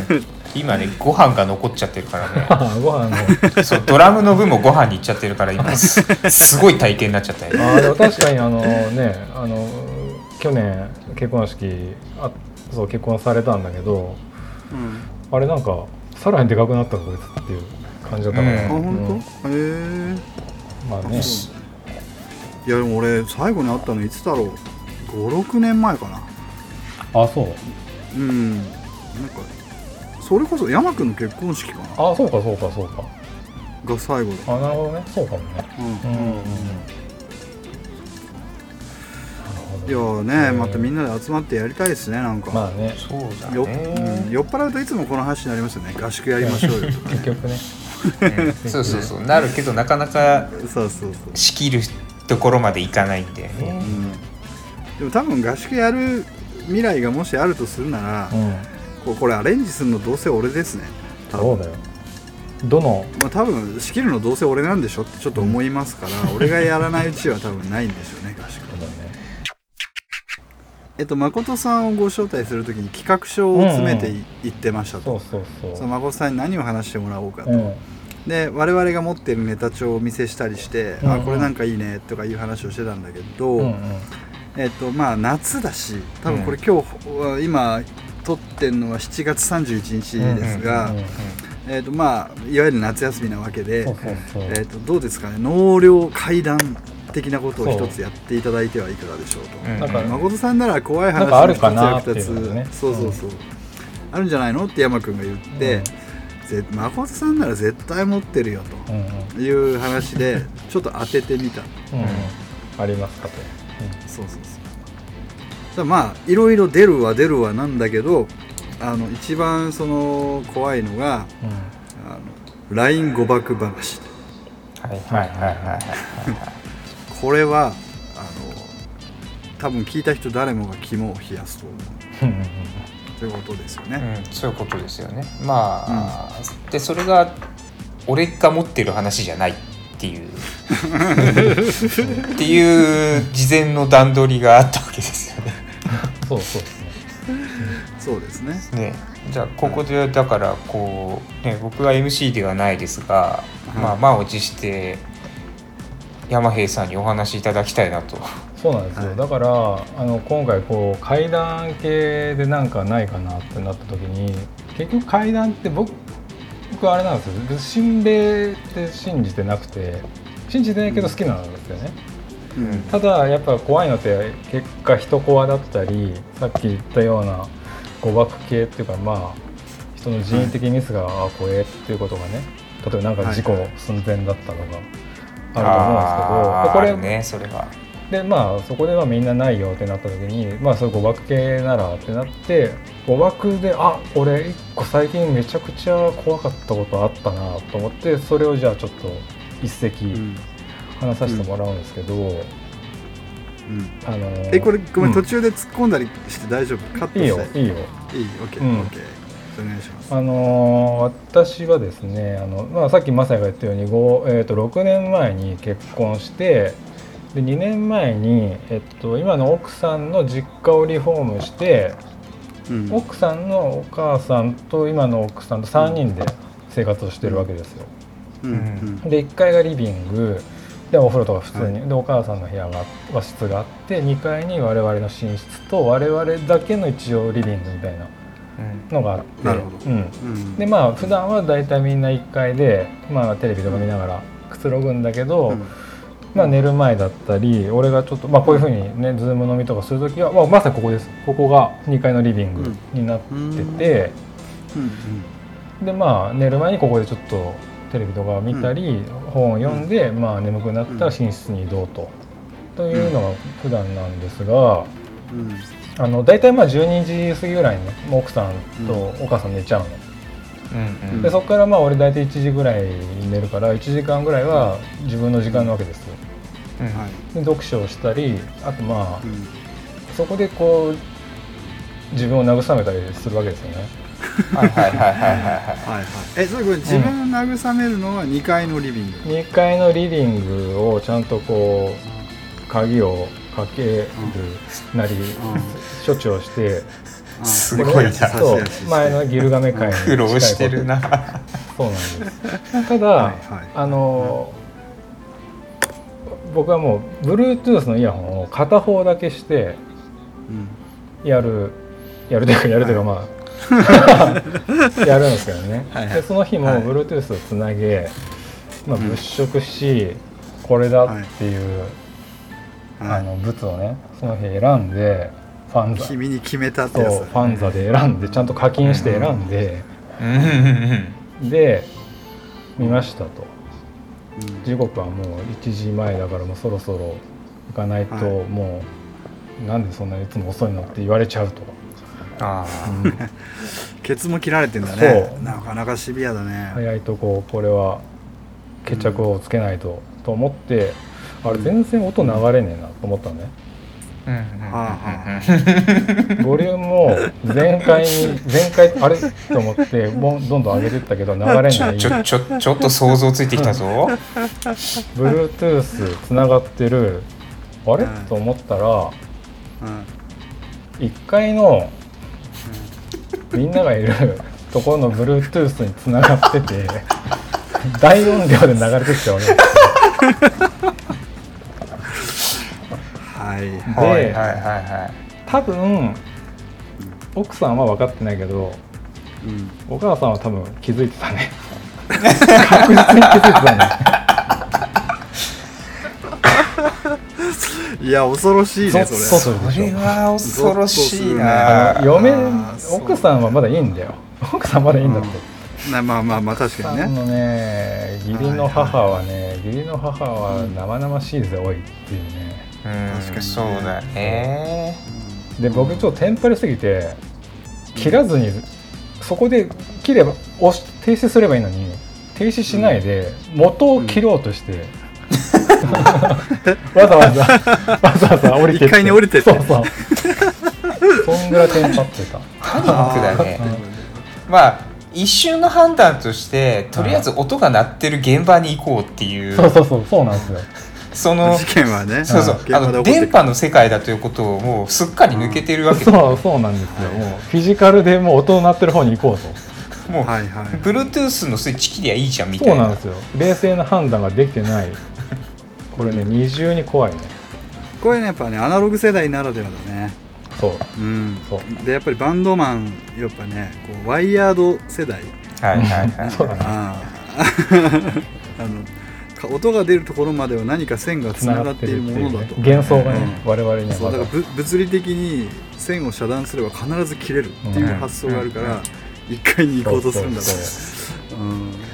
うん今ねご飯が残っちゃってるからね。ご飯のそうドラムの分もご飯に行っちゃってるから今すすごい体験になっちゃったよね。あーでも確かにあのねあの去年結婚式あそう結婚されたんだけどうん。あれなんかさらにでかくなったこいつっていう感じだったから、うん。あうん。本当へえまあね。いやでも俺最後に会ったのいつだろう。56年前かな。あそう。うん。なんかそれこそ山君の結婚式かな？あそうかそうかそうか。が最後だ。あなるほどね。そうかもね。うん。うんうんうん。いやーねまたみんなで集まってやりたいですねなんか、まあね。そうだよねうん。酔っ払うといつもこの話になりますよね合宿やりましょうよとか 結局ね。うん。そうそうそう。なるけどなかなかそうそうそう、仕切るところまでいかないんだよね。うん、でも多分合宿やる未来がもしあるとするなら、うんここれアレンジするのどうせ俺ですね。そうだよ。どの？まあ、多分仕切るのどうせ俺なんでしょってちょっと思いますから、俺がやらないうちは多分ないんでしょうね合宿えっと誠さんをご招待するときに企画書を詰めてい,、ってましたと。そうそうそう。その誠さんに何を話してもらおうかと、うん。で我々が持ってるネタ帳をお見せしたりして、うんうん。あこれなんかいいねとかいう話をしてたんだけど、うんうん。えっとまあ夏だし多分これ今日、今撮ってるのは7月31日ですが、うんうんうんえっとまあいわゆる夏休みなわけで、そうそうそう。えっとどうですかね納涼会談的なことを一つやっていただいてはいかがでしょうと。うんなんか誠さんなら怖い話なんかあるの一つやかな二つ、っていうそうそうそう、あるんじゃないのって山君が言って、ぜ誠さんなら絶対持ってるようんうん。という話でちょっと当ててみた。うんうん。ありますかと。そうそうそうだからまあいろいろ出るは出るはなんだけどあの一番その怖いのがうん。うんあの LINE 誤爆話。はいはいはいはいはい。これはあの多分聞いた人誰もが肝を冷やすと思う。うん。うん。ということですよね、うん、そういうことですよねまあ、でそれが俺が持ってる話じゃないっていうっていう事前の段取りがあったわけですよね そうそうですねそうですね。ね。じゃあここでだからこう、ね、僕は MC ではないですが、まあ満を持して山平さんにお話しいただきたいなと。そうなんですよ、はい。だからあの今回こう階段系でなんかないかなってなった時に結局階段って僕僕あれなんですよ。心霊って信じてなくて信じてないけど好きなんですよね、うんただやっぱ怖いのって結果人コアだったりさっき言ったような誤爆系っていうかまあ人の人為的ミスが、あ怖えっていうことがね例えばなんか事故寸前だったのがあると思うんですけど、これねそれは。でまあそこではみんなないよってなった時にまあそれ誤爆系ならってなって誤爆であ俺一個最近めちゃくちゃ怖かったことあったなと思ってそれをじゃあちょっと一う席ん話させてもらうんですけど、うん。あのーえこれごめん、うん。途中で突っ込んだりして大丈夫カットいいしてよいいよ。いいオッケーうん。オッケーお願いします。あのー私はですねあの、まあ、さっきマサヤが言ったように、ごえー、と6年前に結婚してで2年前に、えっと、今の奥さんの実家をリフォームしてうん。奥さんのお母さんと今の奥さんと3人で生活をしてるわけですよ。うん。うん。で1階がリビングでお風呂とか普通に、でお母さんの部屋が和室があって2階に我々の寝室と我々だけの一応リビングみたいなうん。のがあって。うん、うん。でまあ普段は大体みんな1階で、まあ、テレビとか見ながらくつろぐんだけど、うん。まあ、寝る前だったり俺がちょっと、まあ、こういうふうにねズーム飲みとかする時は、まあ、まさにここです。ここが2階のリビングになってて、うん。でまあ寝る前にここでちょっとテレビとか見たり、本を読んで、まあ、眠くなったら寝室に移動と。というのが普段なんですがうん。あの大体まあ12時過ぎぐらいにねもう奥さんとお母さん寝ちゃうの。うんうん。でそこからまあ俺大体1時ぐらいに寝るから1時間ぐらいは自分の時間なわけです。ようん。はい。で読書をしたりあとまあうん。そこでこう自分を慰めたりするわけですよねはいはいはいはいはいはい。はいえそれこれ自分を慰めるのは2階のリビング、2階のリビングをちゃんとこう鍵をかけるなり処置をしてあすごいな前のギルガメ会に苦労してるな。そうなんです。ただ、はいはいあの僕はもう Bluetooth のイヤホンを片方だけしてうん。やるやるというかやるというかまあ やるんですけどね。はいはい。でその日もはい。Bluetooth をつなげ、まあ、うん。物色し、これだっていう、はい。あのブツをねその日選んでファンザ。君に決めたってそうやつファンザで選んでちゃんと課金して選んで、うん。うん。うん。で見ましたと。うん時刻はもう1時前だからもうそろそろ行かないとはい。もう、なんでそんなにいつも遅いのって言われちゃうと、あうん。ケツも切られてんだね。そう。なかなかシビアだね、早いとここれは決着をつけないと、と思ってあれ全然音流れねえなと思ったのねあうんうんうんうん。はボリュームを全開に全開あれ？と思ってもうどんどん上げてったけど流れな。いちょちょちょちょっと想像ついてきたぞ。Bluetooth つながってる。あれ？うん。と思ったらうん。1階のみんながいるところの Bluetooth につながってて 大音量で流れてきて俺はい。ではい。はい。はい。はい。多分奥さんは分かってないけどうん。お母さんは多分気づいてたね。確実に気づいてたねいや恐ろしいねそれ。それは恐ろしいあなの嫁奥さんはまだいいんだよ。奥さんまだいいんだって、なまあまあまあ確かにね。のね義理の母はね義理の母は生々しいぜおいっていうね。うん確かにねそうだね。で僕ちょっとテンパりすぎて切らずにそこで切れば押し停止すればいいのに停止しないで元を切ろうとして、わざわざわざわざ降りて一階に降りてって。そうそう。そんぐらいテンパってた。パニックだね。あまあ一瞬の判断としてとりあえず音が鳴ってる現場に行こうっていう。そうそうそうそうなんですよ。その事件はね。そうそう。現あの電波の世界だということをもうすっかり抜けてるわけ。だそうそうなんですよ。もうフィジカルでもう音の鳴ってる方に行こうと。もうはいはい。Bluetooth のスイッチ切りゃいいじゃんみたいうな。んそなんですよ。冷静な判断ができてないこれね二重に怖いね。これねやっぱねアナログ世代ならではだね。そう。うん。そう。でやっぱりバンドマンやっぱねこうワイヤード世代。はいはいはい。そうだね。ああ。あのか音が出るところまでは何か線がつながっているものだと幻想がね、うん。我々にはそうだからぶ物理的に線を遮断すれば必ず切れるっていう発想があるから、一回に行こうとするんだと。そうそう。うん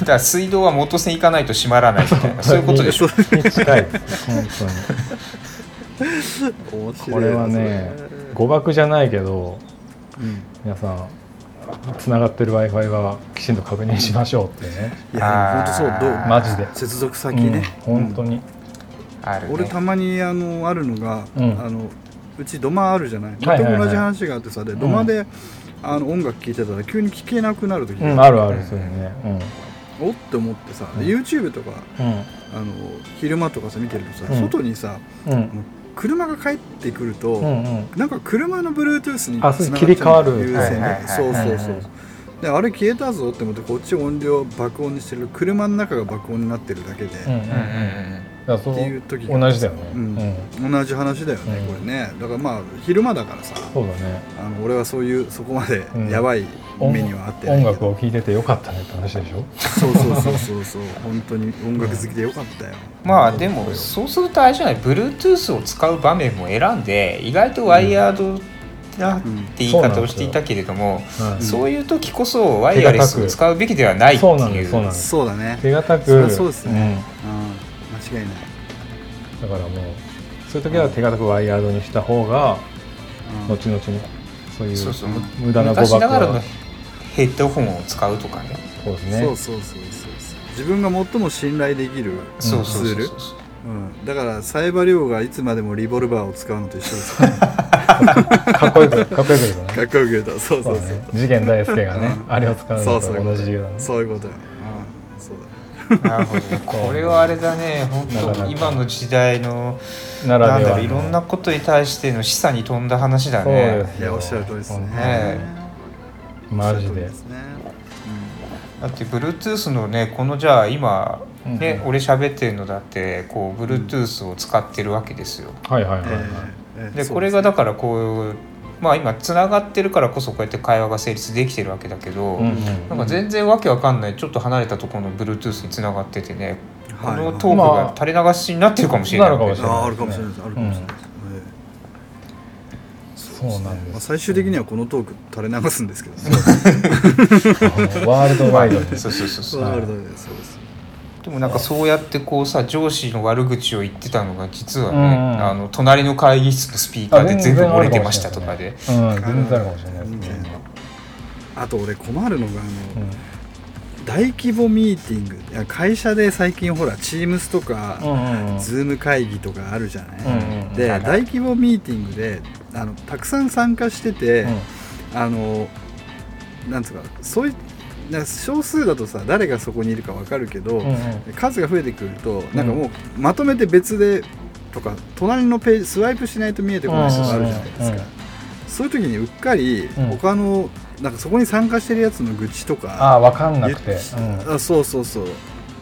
だから水道は元栓行かないと閉まらないみたいな。そういうことでしょ。そうに近い。本当に。これはね誤爆じゃないけどうん。皆さんつながってる w i f i はきちんと確認しましょうってね、いや本当そう。どう？マジで。接続先ね、うん、本当に、あるね。俺たまにあのあるのが、うん。あのうち土間あるじゃない？全く同じ話があってさで土間で、あの音楽聴いてたら急に聴けなくなる時うん、があるあるそういうねおって思ってさ、でうん。YouTube とかうん。あの昼間とかさ見てるとさ、うん。外にさうん。うん車が帰ってくると、うんうん。なんか車の Bluetooth にあそう切り替わる。優先でそうそうそうであれ消えたぞって思ってこっち音量爆音にしてる。車の中が爆音になってるだけで、うんうんうんっていう時が同じだよね、うん。同じ話だよね、うん。これね。だからまあ昼間だからさそうだね。あの俺はそういうそこまでうん。やばい目にはあって音楽を聴いててよかったねって話でしょ？そうそうそうそうそう。本当に音楽好きでよかったよ。まあでもそうするとあれじゃない？Bluetooth を使う場面も選んで意外とワイヤードなって言い方をしていたけれども、うん。そういう時こそワイヤレスを使うべきではないっていう。そうなんですそうだね。手堅く。そうですね。うん間違いない。うん、だからもうそういう時は手堅くワイヤードにした方がうん。後々にそういう無駄な誤昔爆は。ながらのヘッドホンを使うとかね。そうですね。そうそうそうそう。自分が最も信頼できるツール。だからサイバリョウがいつまでもリボルバーを使うのと一緒です。よ ねかっこよくかっこよく言うとね。かっこよく言うと。そうそうそう。ね。次元大介がねうん。あれを使うのとそうそう同じ理由だねそういうことようん。そう。だなるほどね。これはあれだね。本なかなか。当今の時代のならではのなんだろういろんなことに対しての示唆に富んだ話だね。いやおっしゃる通りですね。ねマジで。おっしゃる通りすね。だって Bluetooth のねこのじゃあ今ね、うんうん。俺喋ってるのだってこう Bluetooth を使ってるわけですよ。はいはいはいはい、うんええでこれがだからこうまあ今つながってるからこそこうやって会話が成立できてるわけだけど、うんうんなんか全然わけわかんないちょっと離れたところの Bluetooth につながっててね、こはいのトークが垂れ流しになってるかもしれない。わけですよああるかもしれないです。あるかもしれないです、そうなんまあ、です最終的にはこのトーク垂れ流すんですけどね。ワールドワイドでそうそうそうそう。ワールドでそうですでもなんかそうやってこうさ上司の悪口を言ってたのが実はね、うんうん。あの隣の会議室のスピーカーで全部漏れてましたとかで。うん全然あるかもしれないです全然ね。あと俺困るのがあの、うん大規模ミーティング。いや会社で最近ほら Teams とか、うんうんうん。Zoom 会議とかあるじゃない、うんうんではいはい。大規模ミーティングであのたくさん参加してて、うん。あのなんつうかそういうなんか少数だとさ誰がそこにいるか分かるけど、うんうん。数が増えてくるとなんかもうまとめて別でとか隣のページスワイプしないと見えてこない人があるじゃないですか、そういう時にうっかりうん。他のなんかそこに参加してるやつの愚痴とあか、あ分かんなくて、うん、あそうそうそう。っ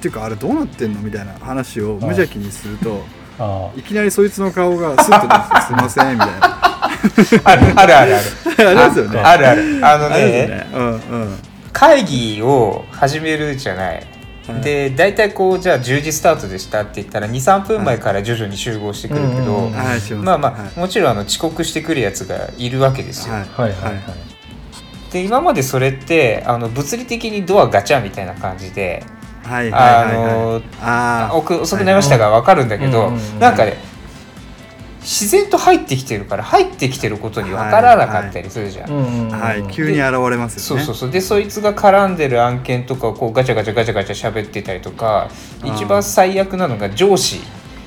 ていうかあれどうなってんのみたいな話を無邪気にするとあいきなりそいつの顔がスッと出てきて「すいません」みたいな。あるあるあるある。ありますよね。あるある。あのねよね。うんうん会議を始めるじゃない、はいで大体こうじゃあ10時スタートでしたって言ったら23分前から徐々に集合してくるけど、まあまあ、はい。もちろんあの遅刻してくるやつがいるわけですよ、はい。あはい。はい。はい。で今までそれってあの物理的にドアガチャみたいな感じで遅遅くなりましたが分かるんだけど、なんかね自然と入ってきてるから入ってきてることに分からなかったりするじゃん。はい。急に現れますよね。そうそうそう。でそいつが絡んでる案件とかをこうガチャガチャガチャガチャ喋ってたりとか一番最悪なのが上司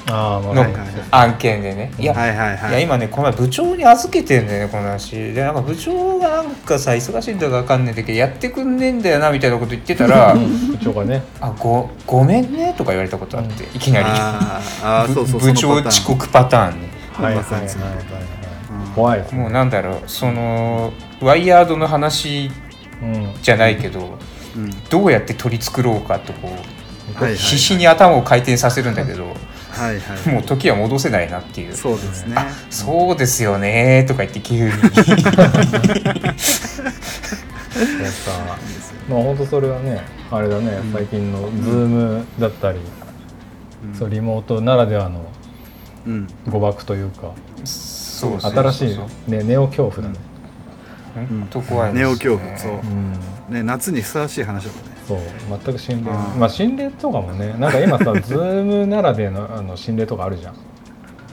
の案件でね。いや,、はいはいはい。いや今ねこの前部長に預けてんだよねこの話。でなんか部長がなんかさ忙しいんだか分かんないんだけどやってくんねえんだよなみたいなこと言ってたら 部長がね「あごごめんね」とか言われたことあって、いきなり。あーあー ぶそうそう部長そのパターン。遅刻パターンねはいはいはいはい。はい怖い。ですねもうなんだろうそのワイヤードの話うんじゃないけどうんどうやって取り繕ろうかとこうはいはい必死に頭を回転させるんだけどはいはい。もう時は戻せないなっていう。そうですね。あそうですよねとか言って急に。やっぱまあ本当それはねあれだね、うん最近のズームだったり、うん。そうリモートならではのうん誤爆というか。そうそうそう新しいねネオ恐怖だね、本当怖いですネオね恐怖そう。うん。ね夏にふさわしい話だったね。そう。全く心霊。まあ心霊とかもねなんか今さ ズームならでのあの心霊とかあるじゃん。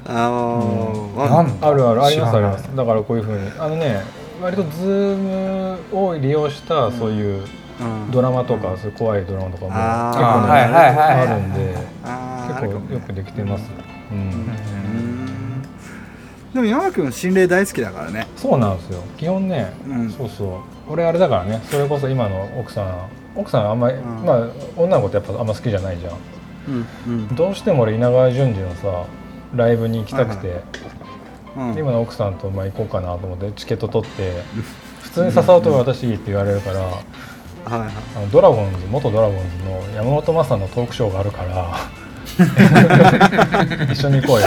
あうん。あるある。ありますあります。だからこういうふうに。あのね割とズームを利用したそういううん。ドラマとか、そういう怖いドラマとかも結構ねはいはいはいはいあるんで結構よくできてます、うん。うんでも山君心霊大好きだからね。そうなんですよ。基本ね、うん。そうそう。俺あれだからねそれこそ今の奥さん。奥さんあんまり、うん。まあ女の子ってやっぱあんま好きじゃないじゃん。うんうん。どうしても俺稲川淳二のさライブに行きたくて、はい。うん。今の奥さんとまあ行こうかなと思ってチケット取って普通に誘うと私いいって言われるから、はいはい。あのドラゴンズ元ドラゴンズの山本昌のトークショーがあるから 一緒に行こうよ。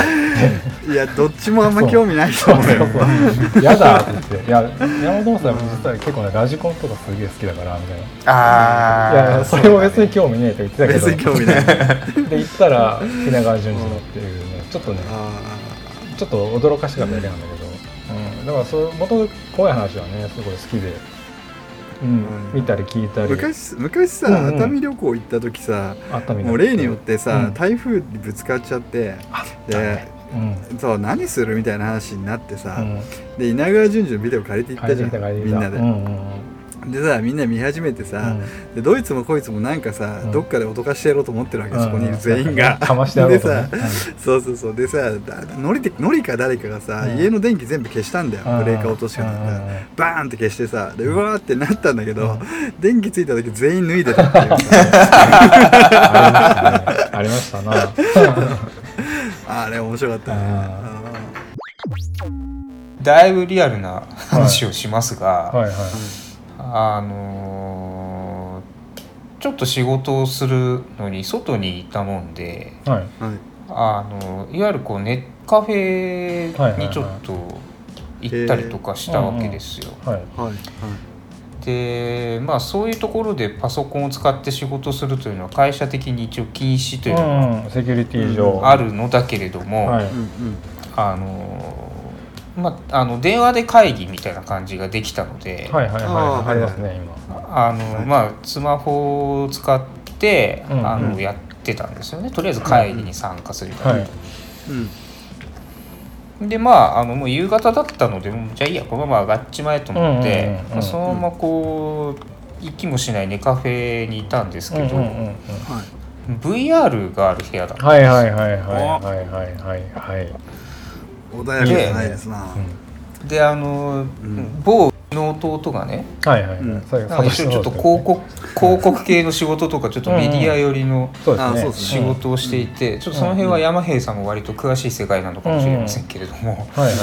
いやどっちもあんま興味ないと思うよ。そうやだって言って「いや山本昌実は結構ねラジコンとかすげえ好きだから」みたいな「ああいやそれも別に興味ねえ」と言ってたけど。別に興味ない。で行ったら稲川淳二のっていうねちょっとねあちょっと驚かしかっただけなんだけど、うん、だからそう元々怖い話はねすごい好きで、見たり聞いたり。ー昔昔さ、うんうん。熱海旅行行った時さもう例によってさ、うん。台風にぶつかっちゃってでうん。そう何するみたいな話になってさ、うん。で稲川淳二のビデオ借りて行ったじゃんみんなで、たうんうんでさみんな見始めてさ、でどいつもこいつもなんかさ、うん。どっかで脅かしてやろうと思ってるわけ、そこにいる全員うん。が。かましてやろうとでねさ、そうそうそう。でさだのりてのりか誰かがさ、うん。家の電気全部消したんだよ、うん。ブレーカー落としかなバーンって消してさでうわーってなったんだけど、うん。電気ついた時全員脱いでたっていう。さ ありましたね。ありましたな。あれ面白かったね。あだいぶリアルな話をしますが、はいはいあのーちょっと仕事をするのに外にいたもんではい。あのいわゆるこうネットカフェにちょっと行ったりとかしたわけですよ。はい。はい。でまあそういうところでパソコンを使って仕事するというのは会社的に一応禁止というのがセキュリティ上。あるのだけれども、はい。あのまあ、あの電話で会議みたいな感じができたので、はいはいはい、あの、まあ、スマホを使って、うんうん、あのやってたんですよね。とりあえず会議に参加するみたいな。はい。うん、でまああのもう夕方だったのでじゃあいいやこのまま上がっちまえと思って、まあ、そのままこう行きもしないねカフェにいたんですけど、うんうんうん VR がある部屋だったんですよ。はいはいはいはいはいはいはい。穏やかじゃないですな、であの、ん。某の弟がねはいはいはい。一応ちょっと広告広告系の仕事とかちょっとメディア寄りの仕事をしていて、ちょっとその辺は山平さんも割と詳しい世界なのかもしれませんけれども、はいはい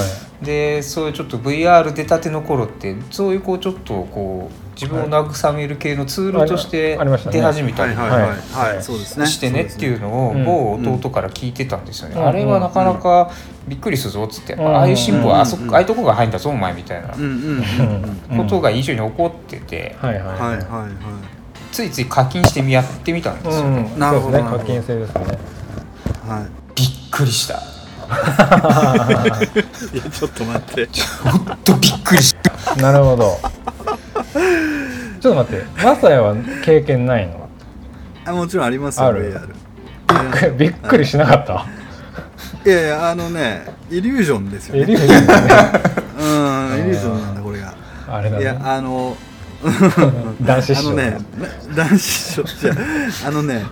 でそういうちょっと VR 出たての頃ってそういうこうちょっとこう自分を慰める系のツールとしてありました。ね。出始めたりはいはいはい。ははい。い、そうですね。してねっていうのをうん某弟から聞いてたんですよね、うん。あれはなかなかびっくりするぞっつって、うん。ああいう進歩はあそうんああいうとこが入んだぞお前みたいな。ことが印象に起こってて、はいはい。はいはいはついつい課金してみやってみたんですよ。ね、うん。なるほど課金制ですね。いはい。びっくりした。いやちょっと待って。ほんとびっくりした。なるほど ちょっと待ってマサヤは経験ないの？あもちろんありますよある？VR びっくりしなかった？いやいやあのねイリュージョンですよね。エリージョンだね。うんイリュージョンなんだこれが。あれだね。いやあの 男子師匠。あのねな男子師匠じゃあのね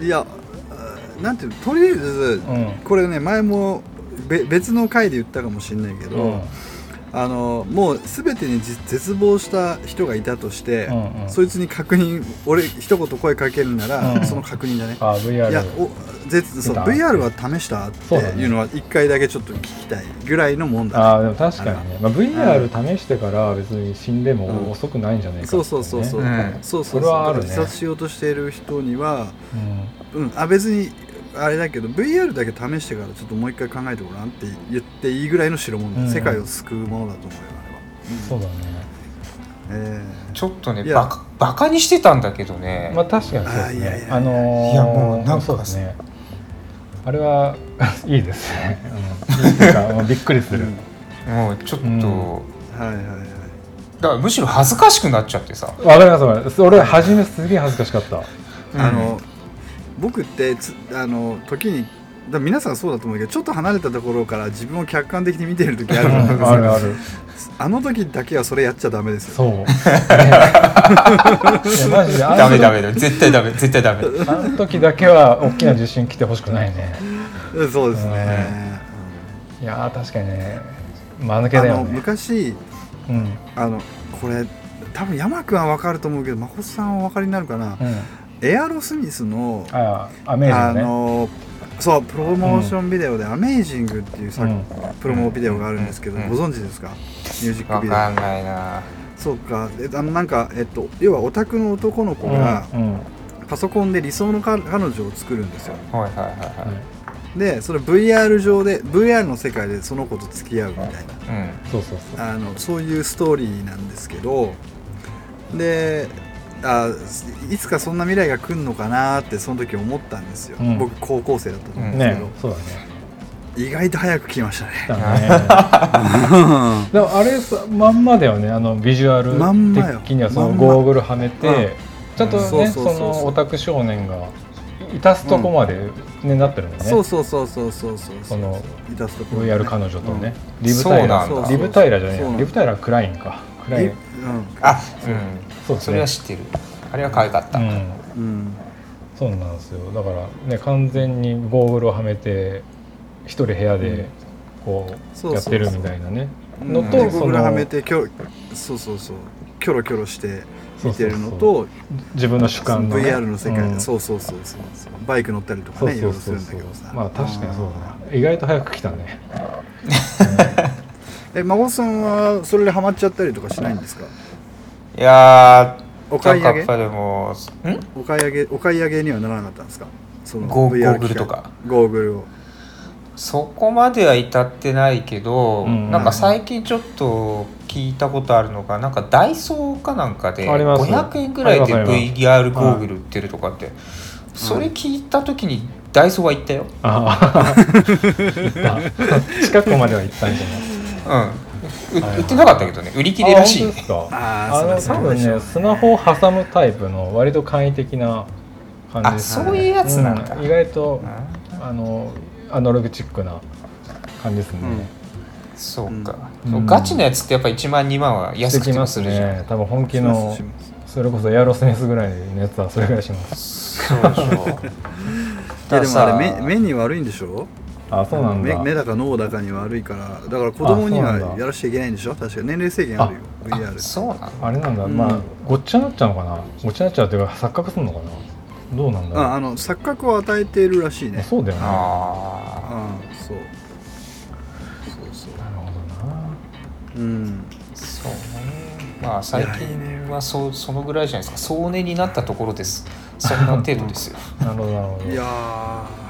いやあなんていうのとりあえず、うん。これね前もべ別の回で言ったかもしれないけど、うんあのもう全てにじ絶望した人がいたとして、うんうん。そいつに確認俺一言声かけるなら、うん。その確認だね、あ VR いやお絶そう VR は試したっていうのは一回だけちょっと聞きたいぐらいのもんだ、ね、あーでも確かにね、まあ、VR 試してから別に死んでも遅くないんじゃないかってそいうそうそうそう、う。ん。そうそうそれはあるね。自殺しようとしている人には、うん。うん、あ別にあれだけど VR だけ試してからちょっともう一回考えてごらんって言っていいぐらいの代物だ、うん。世界を救うものだと思うよそうだね。あれは、えちょっとねバカバカにしてたんだけどね、まあ確かにそうですね。あのーいやもうなんかそうですね。あれは いいですね、びっくりする、うん。もうちょっと、うん。はいはいはい。だからむしろ恥ずかしくなっちゃってさ。わかりますわかります。俺初めすげえ恥ずかしかった。あの僕ってつあの時にだ皆さんそうだと思うけどちょっと離れたところから自分を客観的に見てる時あるじゃないですか。あるある。あの時だけはそれやっちゃダメですよ。そう、ね、ダメダメだよ絶対ダメ絶対ダメ。あの時だけは大きな地震来てほしくないね。そうですね、いやー確かにね。間抜けあのだよね。昔うん。あのこれ多分山君は分かると思うけど誠さんはお分かりになるかな、うんエアロスミスのああね。のそうプロモーションビデオで「アメイジング」っていうさ、うん。プロモビデオがあるんですけど、うん。ご存知ですか？ミュージックビデオ。わかんないな。そうか。えあのなんか、えっと、要はオタクの男の子がパソコンで理想のか彼女を作るんですよ。はいはいはいはい。でそれ VR 上で VR の世界でその子と付き合うみたいな。うん。そうそうそう。あのそういうストーリーなんですけどであいつかそんな未来が来るのかなってその時思ったんですよ、うん。僕高校生だったと思うんですけねど、そうだね。意外と早く来ましたね。でもあれさまんまだよね。あのビジュアル的にはそのゴーグルはめて、うんちゃんとねそのオタク少年がいたすとこまで、ねなってるもんね。そうそうそうそうそうそうそのすところ VR 彼女とね、うん。リブタイラリブタイラじゃねえリブタイラはクラインか暗い、えあうん。そうですね。それは知ってる。あれは可愛かった、うん、うん。うんそうなんですよ。だからね完全にゴーグルをはめて一人部屋でこそううそうそう。やってるみたいなね。うん。のとそでゴーグルはのめてキョそうそうそう。キョロキョロして見てるのそう。そうと自分の主観の、ね、VR の世界で、うん。そうそうそうそうそう。バイク乗ったりとかそうねいろいうろするそそうそんだけどさ。うまあ確かにそうだね意外と早く来たね え孫さんはそれでハマっちゃったりとかしないんですか？いやーお買い上げ？なんかやっぱでもん？お買い上げお買い上げにはならなかったんですか？そのゴー VR ゴーグルとか？ゴーグルを。そこまでは至ってないけど、うん。なんか最近ちょっと聞いたことあるのがなんかダイソーかなんかであります。500円ぐらいで VR ゴーグル売ってるとかって、それ聞いた時にダイソーは行ったよ。ああ行った。近くまでは行ったんじゃない？うん。売ってなかったけどね。売り切れらしい。ねあ本当ですか？あ多分ねスマホを挟むタイプの割と簡易的な感じあですね。そういうやつなんだ、うん意外とうんあのアナログチックな感じですね、そうか、うん。ガチのやつってやっぱ1万2万は安くてもきますするじゃん、ね。多分本気のそれこそエアロスミスぐらいのやつはそれぐらいします。そうでしょ いやでもあれ目目に悪いんでしょ？あそうなんだ。目目だか脳だかに悪いからだから子供にはやらしちゃいけないんでしょ？確か年齢制限あるよ。VR そうなのあれなんだ、うん。まあごっちゃになっちゃうのかな。ごっちゃになっちゃうっていうか錯覚するのかな？どうなんだろう。ああの錯覚を与えているらしいね。そうだよね。なるあああそう。そうそう。ほどな。うん。あそうね。まあ最近はそうそのぐらいじゃないですか。壮年になったところです。そんな程度ですよ。なるほどなるほどいやー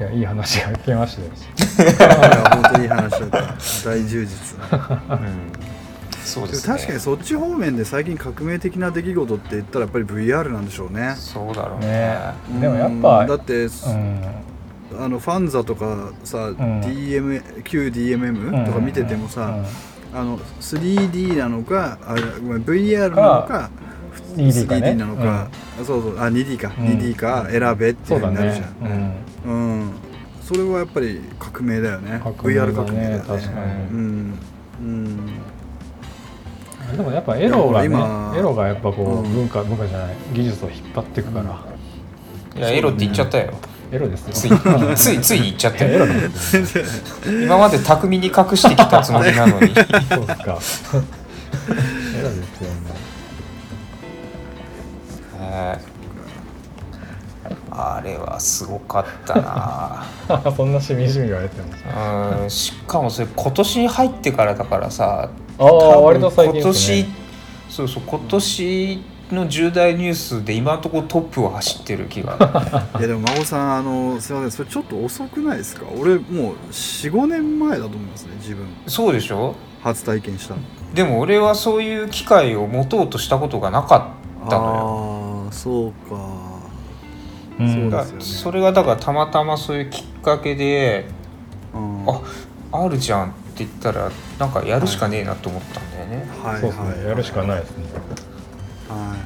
いやいい話が聞けましたよ。いや本当にいい話だった。大充実うん。そうですね。確かにそっち方面で最近革命的な出来事って言ったらやっぱり VR なんでしょうね。そうだろうね。ね。うん。でもやっぱだって、うん。あのファンザとかさ、ん。DM 旧 DMM とか見ててもさ、あの 3D なのかあごめん VR なのか 2D かね。3D なのか、あそうそうあ 2D か、うん。2D か選べっていそうふうになるじねゃん、うん。うんそれはやっぱり革命だよね。革命だね VR 革命だよね。確かに。うん。うん。でもやっぱエロがねいや今エロがやっぱこう、うん。文化文化じゃない。技術を引っ張っていくから、いやエロって言っちゃったよ。エロですよ。ついついつい言っちゃったエロよですよ今まで巧みに隠してきたつもりなのに。そうですかあれはすごかったな。ね そんなしみじみ言われてるうんしかもそれ今年に入ってからだからさあ割と最近ですね。今年そうそう今年の重大ニュースで今のところトップを走ってる気が。いやでも孫さんあのすいませんそれちょっと遅くないですか？俺もう45年前だと思いますね自分。そうでしょ？初体験したの。でも俺はそういう機会を持とうとしたことがなかったのよ。ああそうか。うんそうだですよね。それがだからたまたまそういうきっかけでうん。ああるじゃんって言ったらなんかやるしかねえなと思ったんだよね、はい。そうですね。やるしかないですね。は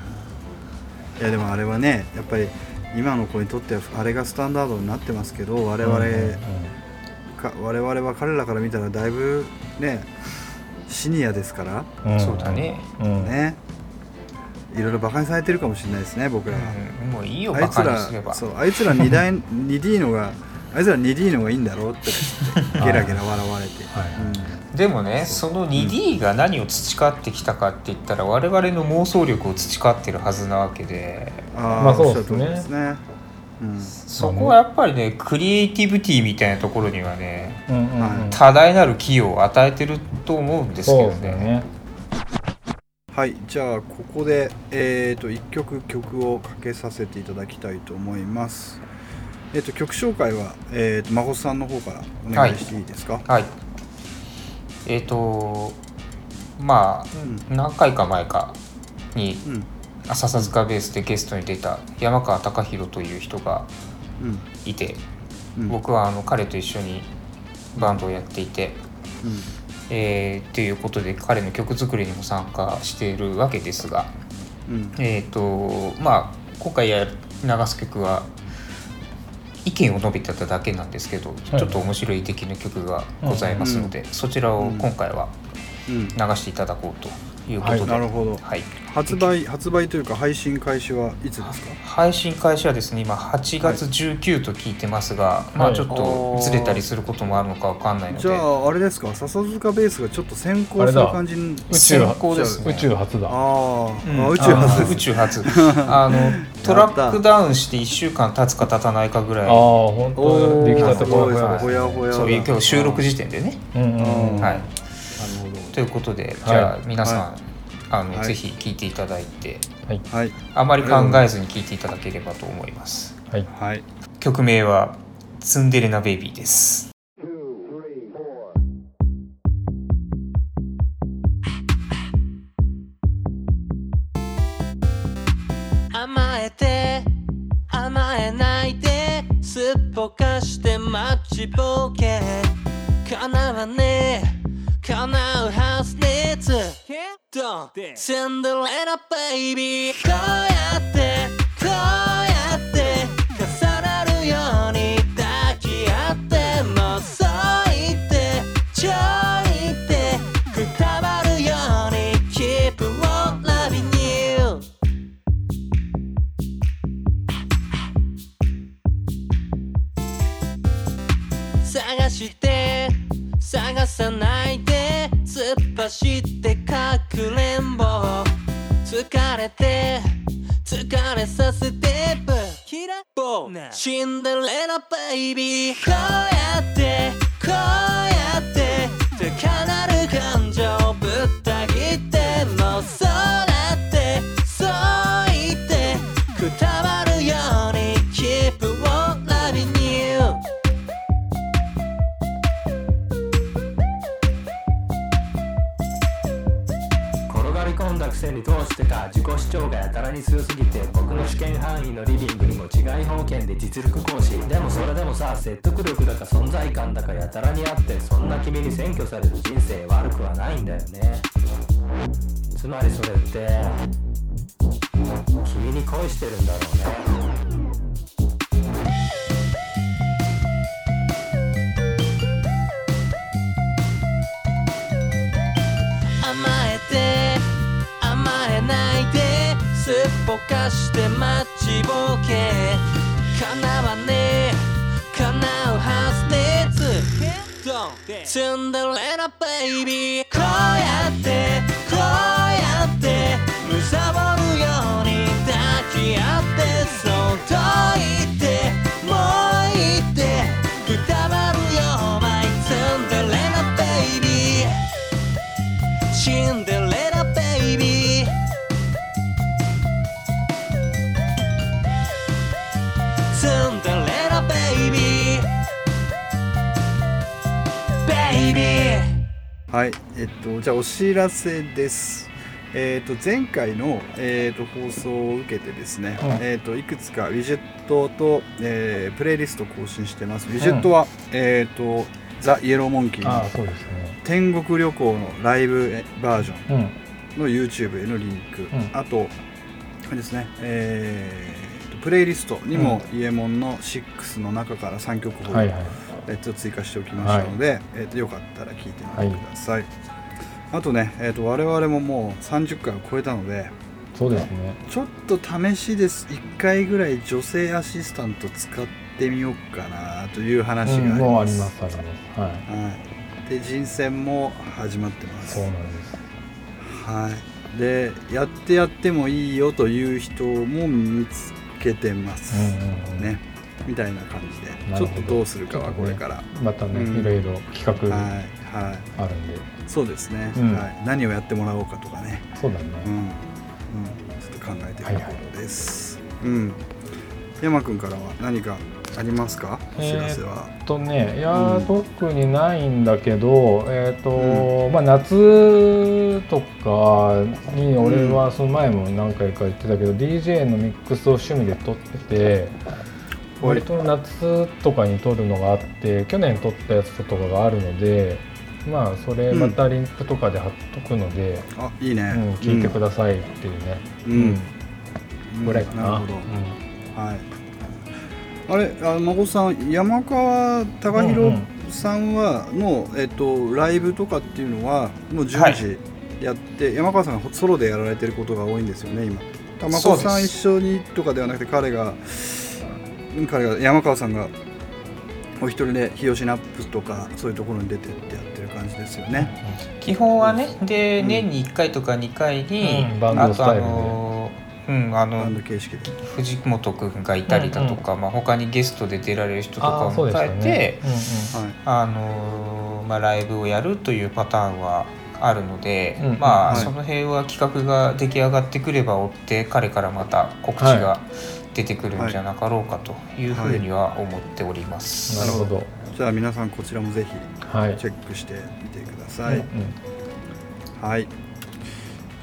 い。いやでもあれはねやっぱり今の子にとってはあれがスタンダードになってますけど我々、うんうんか我々は彼らから見たらだいぶねシニアですから。うんそうだね、うん。ねいろいろバカにされてるかもしれないですね僕らは、うん、もういいよあいつらすれば。そうあいつら 2, 台 2D のがあいつら 2D のがいいんだろうって。ゲラゲラ笑われて、はい。でもねその 2D が何を培ってきたかって言ったら我々の妄想力を培ってるはずなわけで。うん、ああ、まあそうですね。ですね、うん、そこはやっぱりねクリエイティビティみたいなところにはねうんうんうん。はい。多大なる寄与を与えてると思うんですけどそうですよねねはいじゃあここでえー、と1曲曲をかけさせていただきたいと思います。えっ、と曲紹介は、えー、と孫さんの方からお願いしていいですか、はい。えっ、とまあ何回か前かにうん。笹塚ベースでゲストに出た山川貴弘という人がうん。いてうん。僕はあの彼と一緒にバンドをやっていて、うんえー、ということで彼の曲作りにも参加しているわけですが、うん。えーとまあ、今回やる流す曲は意見を述べてただけなんですけど、い。ちょっと面白い出来の曲がございますので、そちらを今回はうん。流していただこうということで、はい。なるほど。はい。発売発売というか配信開始はいつですか？配信開始はですね今8月19と聞いてますが、まあはい。ちょっとずれたりすることもあるのかわかんないので、じゃああれですか？笹塚ベースがちょっと先行する感じに宇宙先行ですね。宇宙初だ。あー、うん。あ宇宙初です。宇宙初。あのトラックダウンして1週間経つか経たないかぐらい。ああ本当おー出来たてすごいほやほやほやだそういう今日収録時点でね、うんうんうん。はいということでじゃあ皆さん、はあのはい。ぜひ聞いていただいてはい。あまり考えずに聞いていただければと思います。はい。はい。曲名は「ツンデレなベイビー」です。甘えて甘えないですっぽかして待ちぼけ。叶わねえンシンデレラベイビーこうやってこうやって重なるように抱き合ってもそいてちょいってくたばるように Keep on loving you 探して探さないで突っ走ってさせてブキラボーシンデレラベイビー。こうやってこうやって高鳴てか自己主張がやたらに強すぎて僕の試験範囲のリビングにも違い方権で実力行使。でもそれでもさ説得力だか存在感だかやたらにあってそんな君に占拠される人生悪くはないんだよね。つまりそれって君に恋してるんだろうね。ですっぽかして待ちぼけ。叶わねえ。叶うはずで。すツンデレラベイビー。こうやってはい、えっと、じゃあお知らせです。えっと、前回の、えっと、放送を受けてですね、うん。えっと、いくつかウィジェットと、えープレイリスト更新してます。ウィジェットは、えっと、ザ・イエローモンキーの天国旅行のライブバージョンうん。の YouTube へのリンク、ん。あと、ですね、えーとプレイリストにも、イエモンの6の中から3曲ほど、はいはいえっと追加しておきましたので、えっとよかったら聞いてみてください。あとね、えっと我々ももう30回を超えたので、そうですねちょっと試しです。1回ぐらい女性アシスタント使ってみようかなという話があります。うんもうありますありますはいはい。で、人選も始まってます。そうなんですはい。で、やってやってもいいよという人も見つけてます。うんうんうんね。みたいな感じで、ちょっとどうするかはこれから。またね、うんいろいろ企画はい。はい。あるんで、そうですね、うんはい。何をやってもらおうかとかね。そうだね、うん。うん。ちょっと考えてるところです。うん。山くんからは何かありますか？お知らせは。えっとねいやー、うん特にないんだけどえっ、と、まあ夏とかに俺はその前も何回か言ってたけど、DJ のミックスを趣味で撮っててはい割と夏とかに撮るのがあって去年撮ったやつとかがあるのでまあそれまたリンクとかで貼っとくので、あ、いいね。うん聞いてくださいっていうね、うん。うんぐらいかな。なるほど。うんはい。あれ、あ、孫さん、山川貴弘うんうんさんはの、えっと、ライブとかっていうのはもう順次やって、山川さんがソロでやられてることが多いんですよね今玉子さん一緒にとかではなくて彼が彼が山川さんがお一人で日吉 NAP とかそういうところに出てってやってる感じですよね。基本はねで、うん。年に1回とか2回に、うんバンドあとあスタイルで。のうんあのド形式で。藤本君がいたりだとか、まあ、他にゲストで出られる人とかを迎えて、ですよね。はい。あのーまあ、ライブをやるというパターンはあるので、うんまあ、はい。その辺は企画が出来上がってくれば追って彼からまた告知が出てくるんじゃなかろうかというふうには思っております。なるほど。じゃあ皆さんこちらもぜひはい。チェックしてみてください。うんうんはい。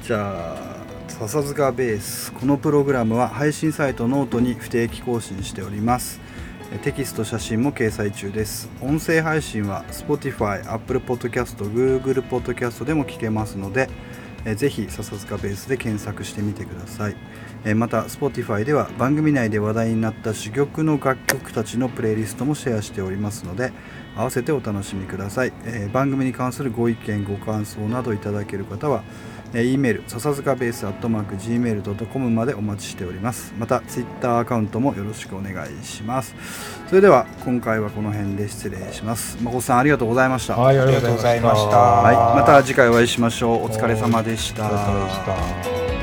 じゃあ笹塚ベースこのプログラムは配信サイトノートに不定期更新しております。えテキスト写真も掲載中です。音声配信は Spotify、Apple Podcast、Google Podcast でも聞けますので、えぜひ笹塚ベースで検索してみてください。えまた Spotify では番組内で話題になった珠玉の楽曲たちのプレイリストもシェアしておりますので合わせてお楽しみください、え番組に関するご意見ご感想などいただける方は、E メール笹塚ベースアットマーク Gmail.com までお待ちしております。また Twitter アカウントもよろしくお願いします。それでは今回はこの辺で失礼します。誠さんありがとうございました、はい、ありがとうございました。はい、また次回お会いしましょう。お疲れ様でした。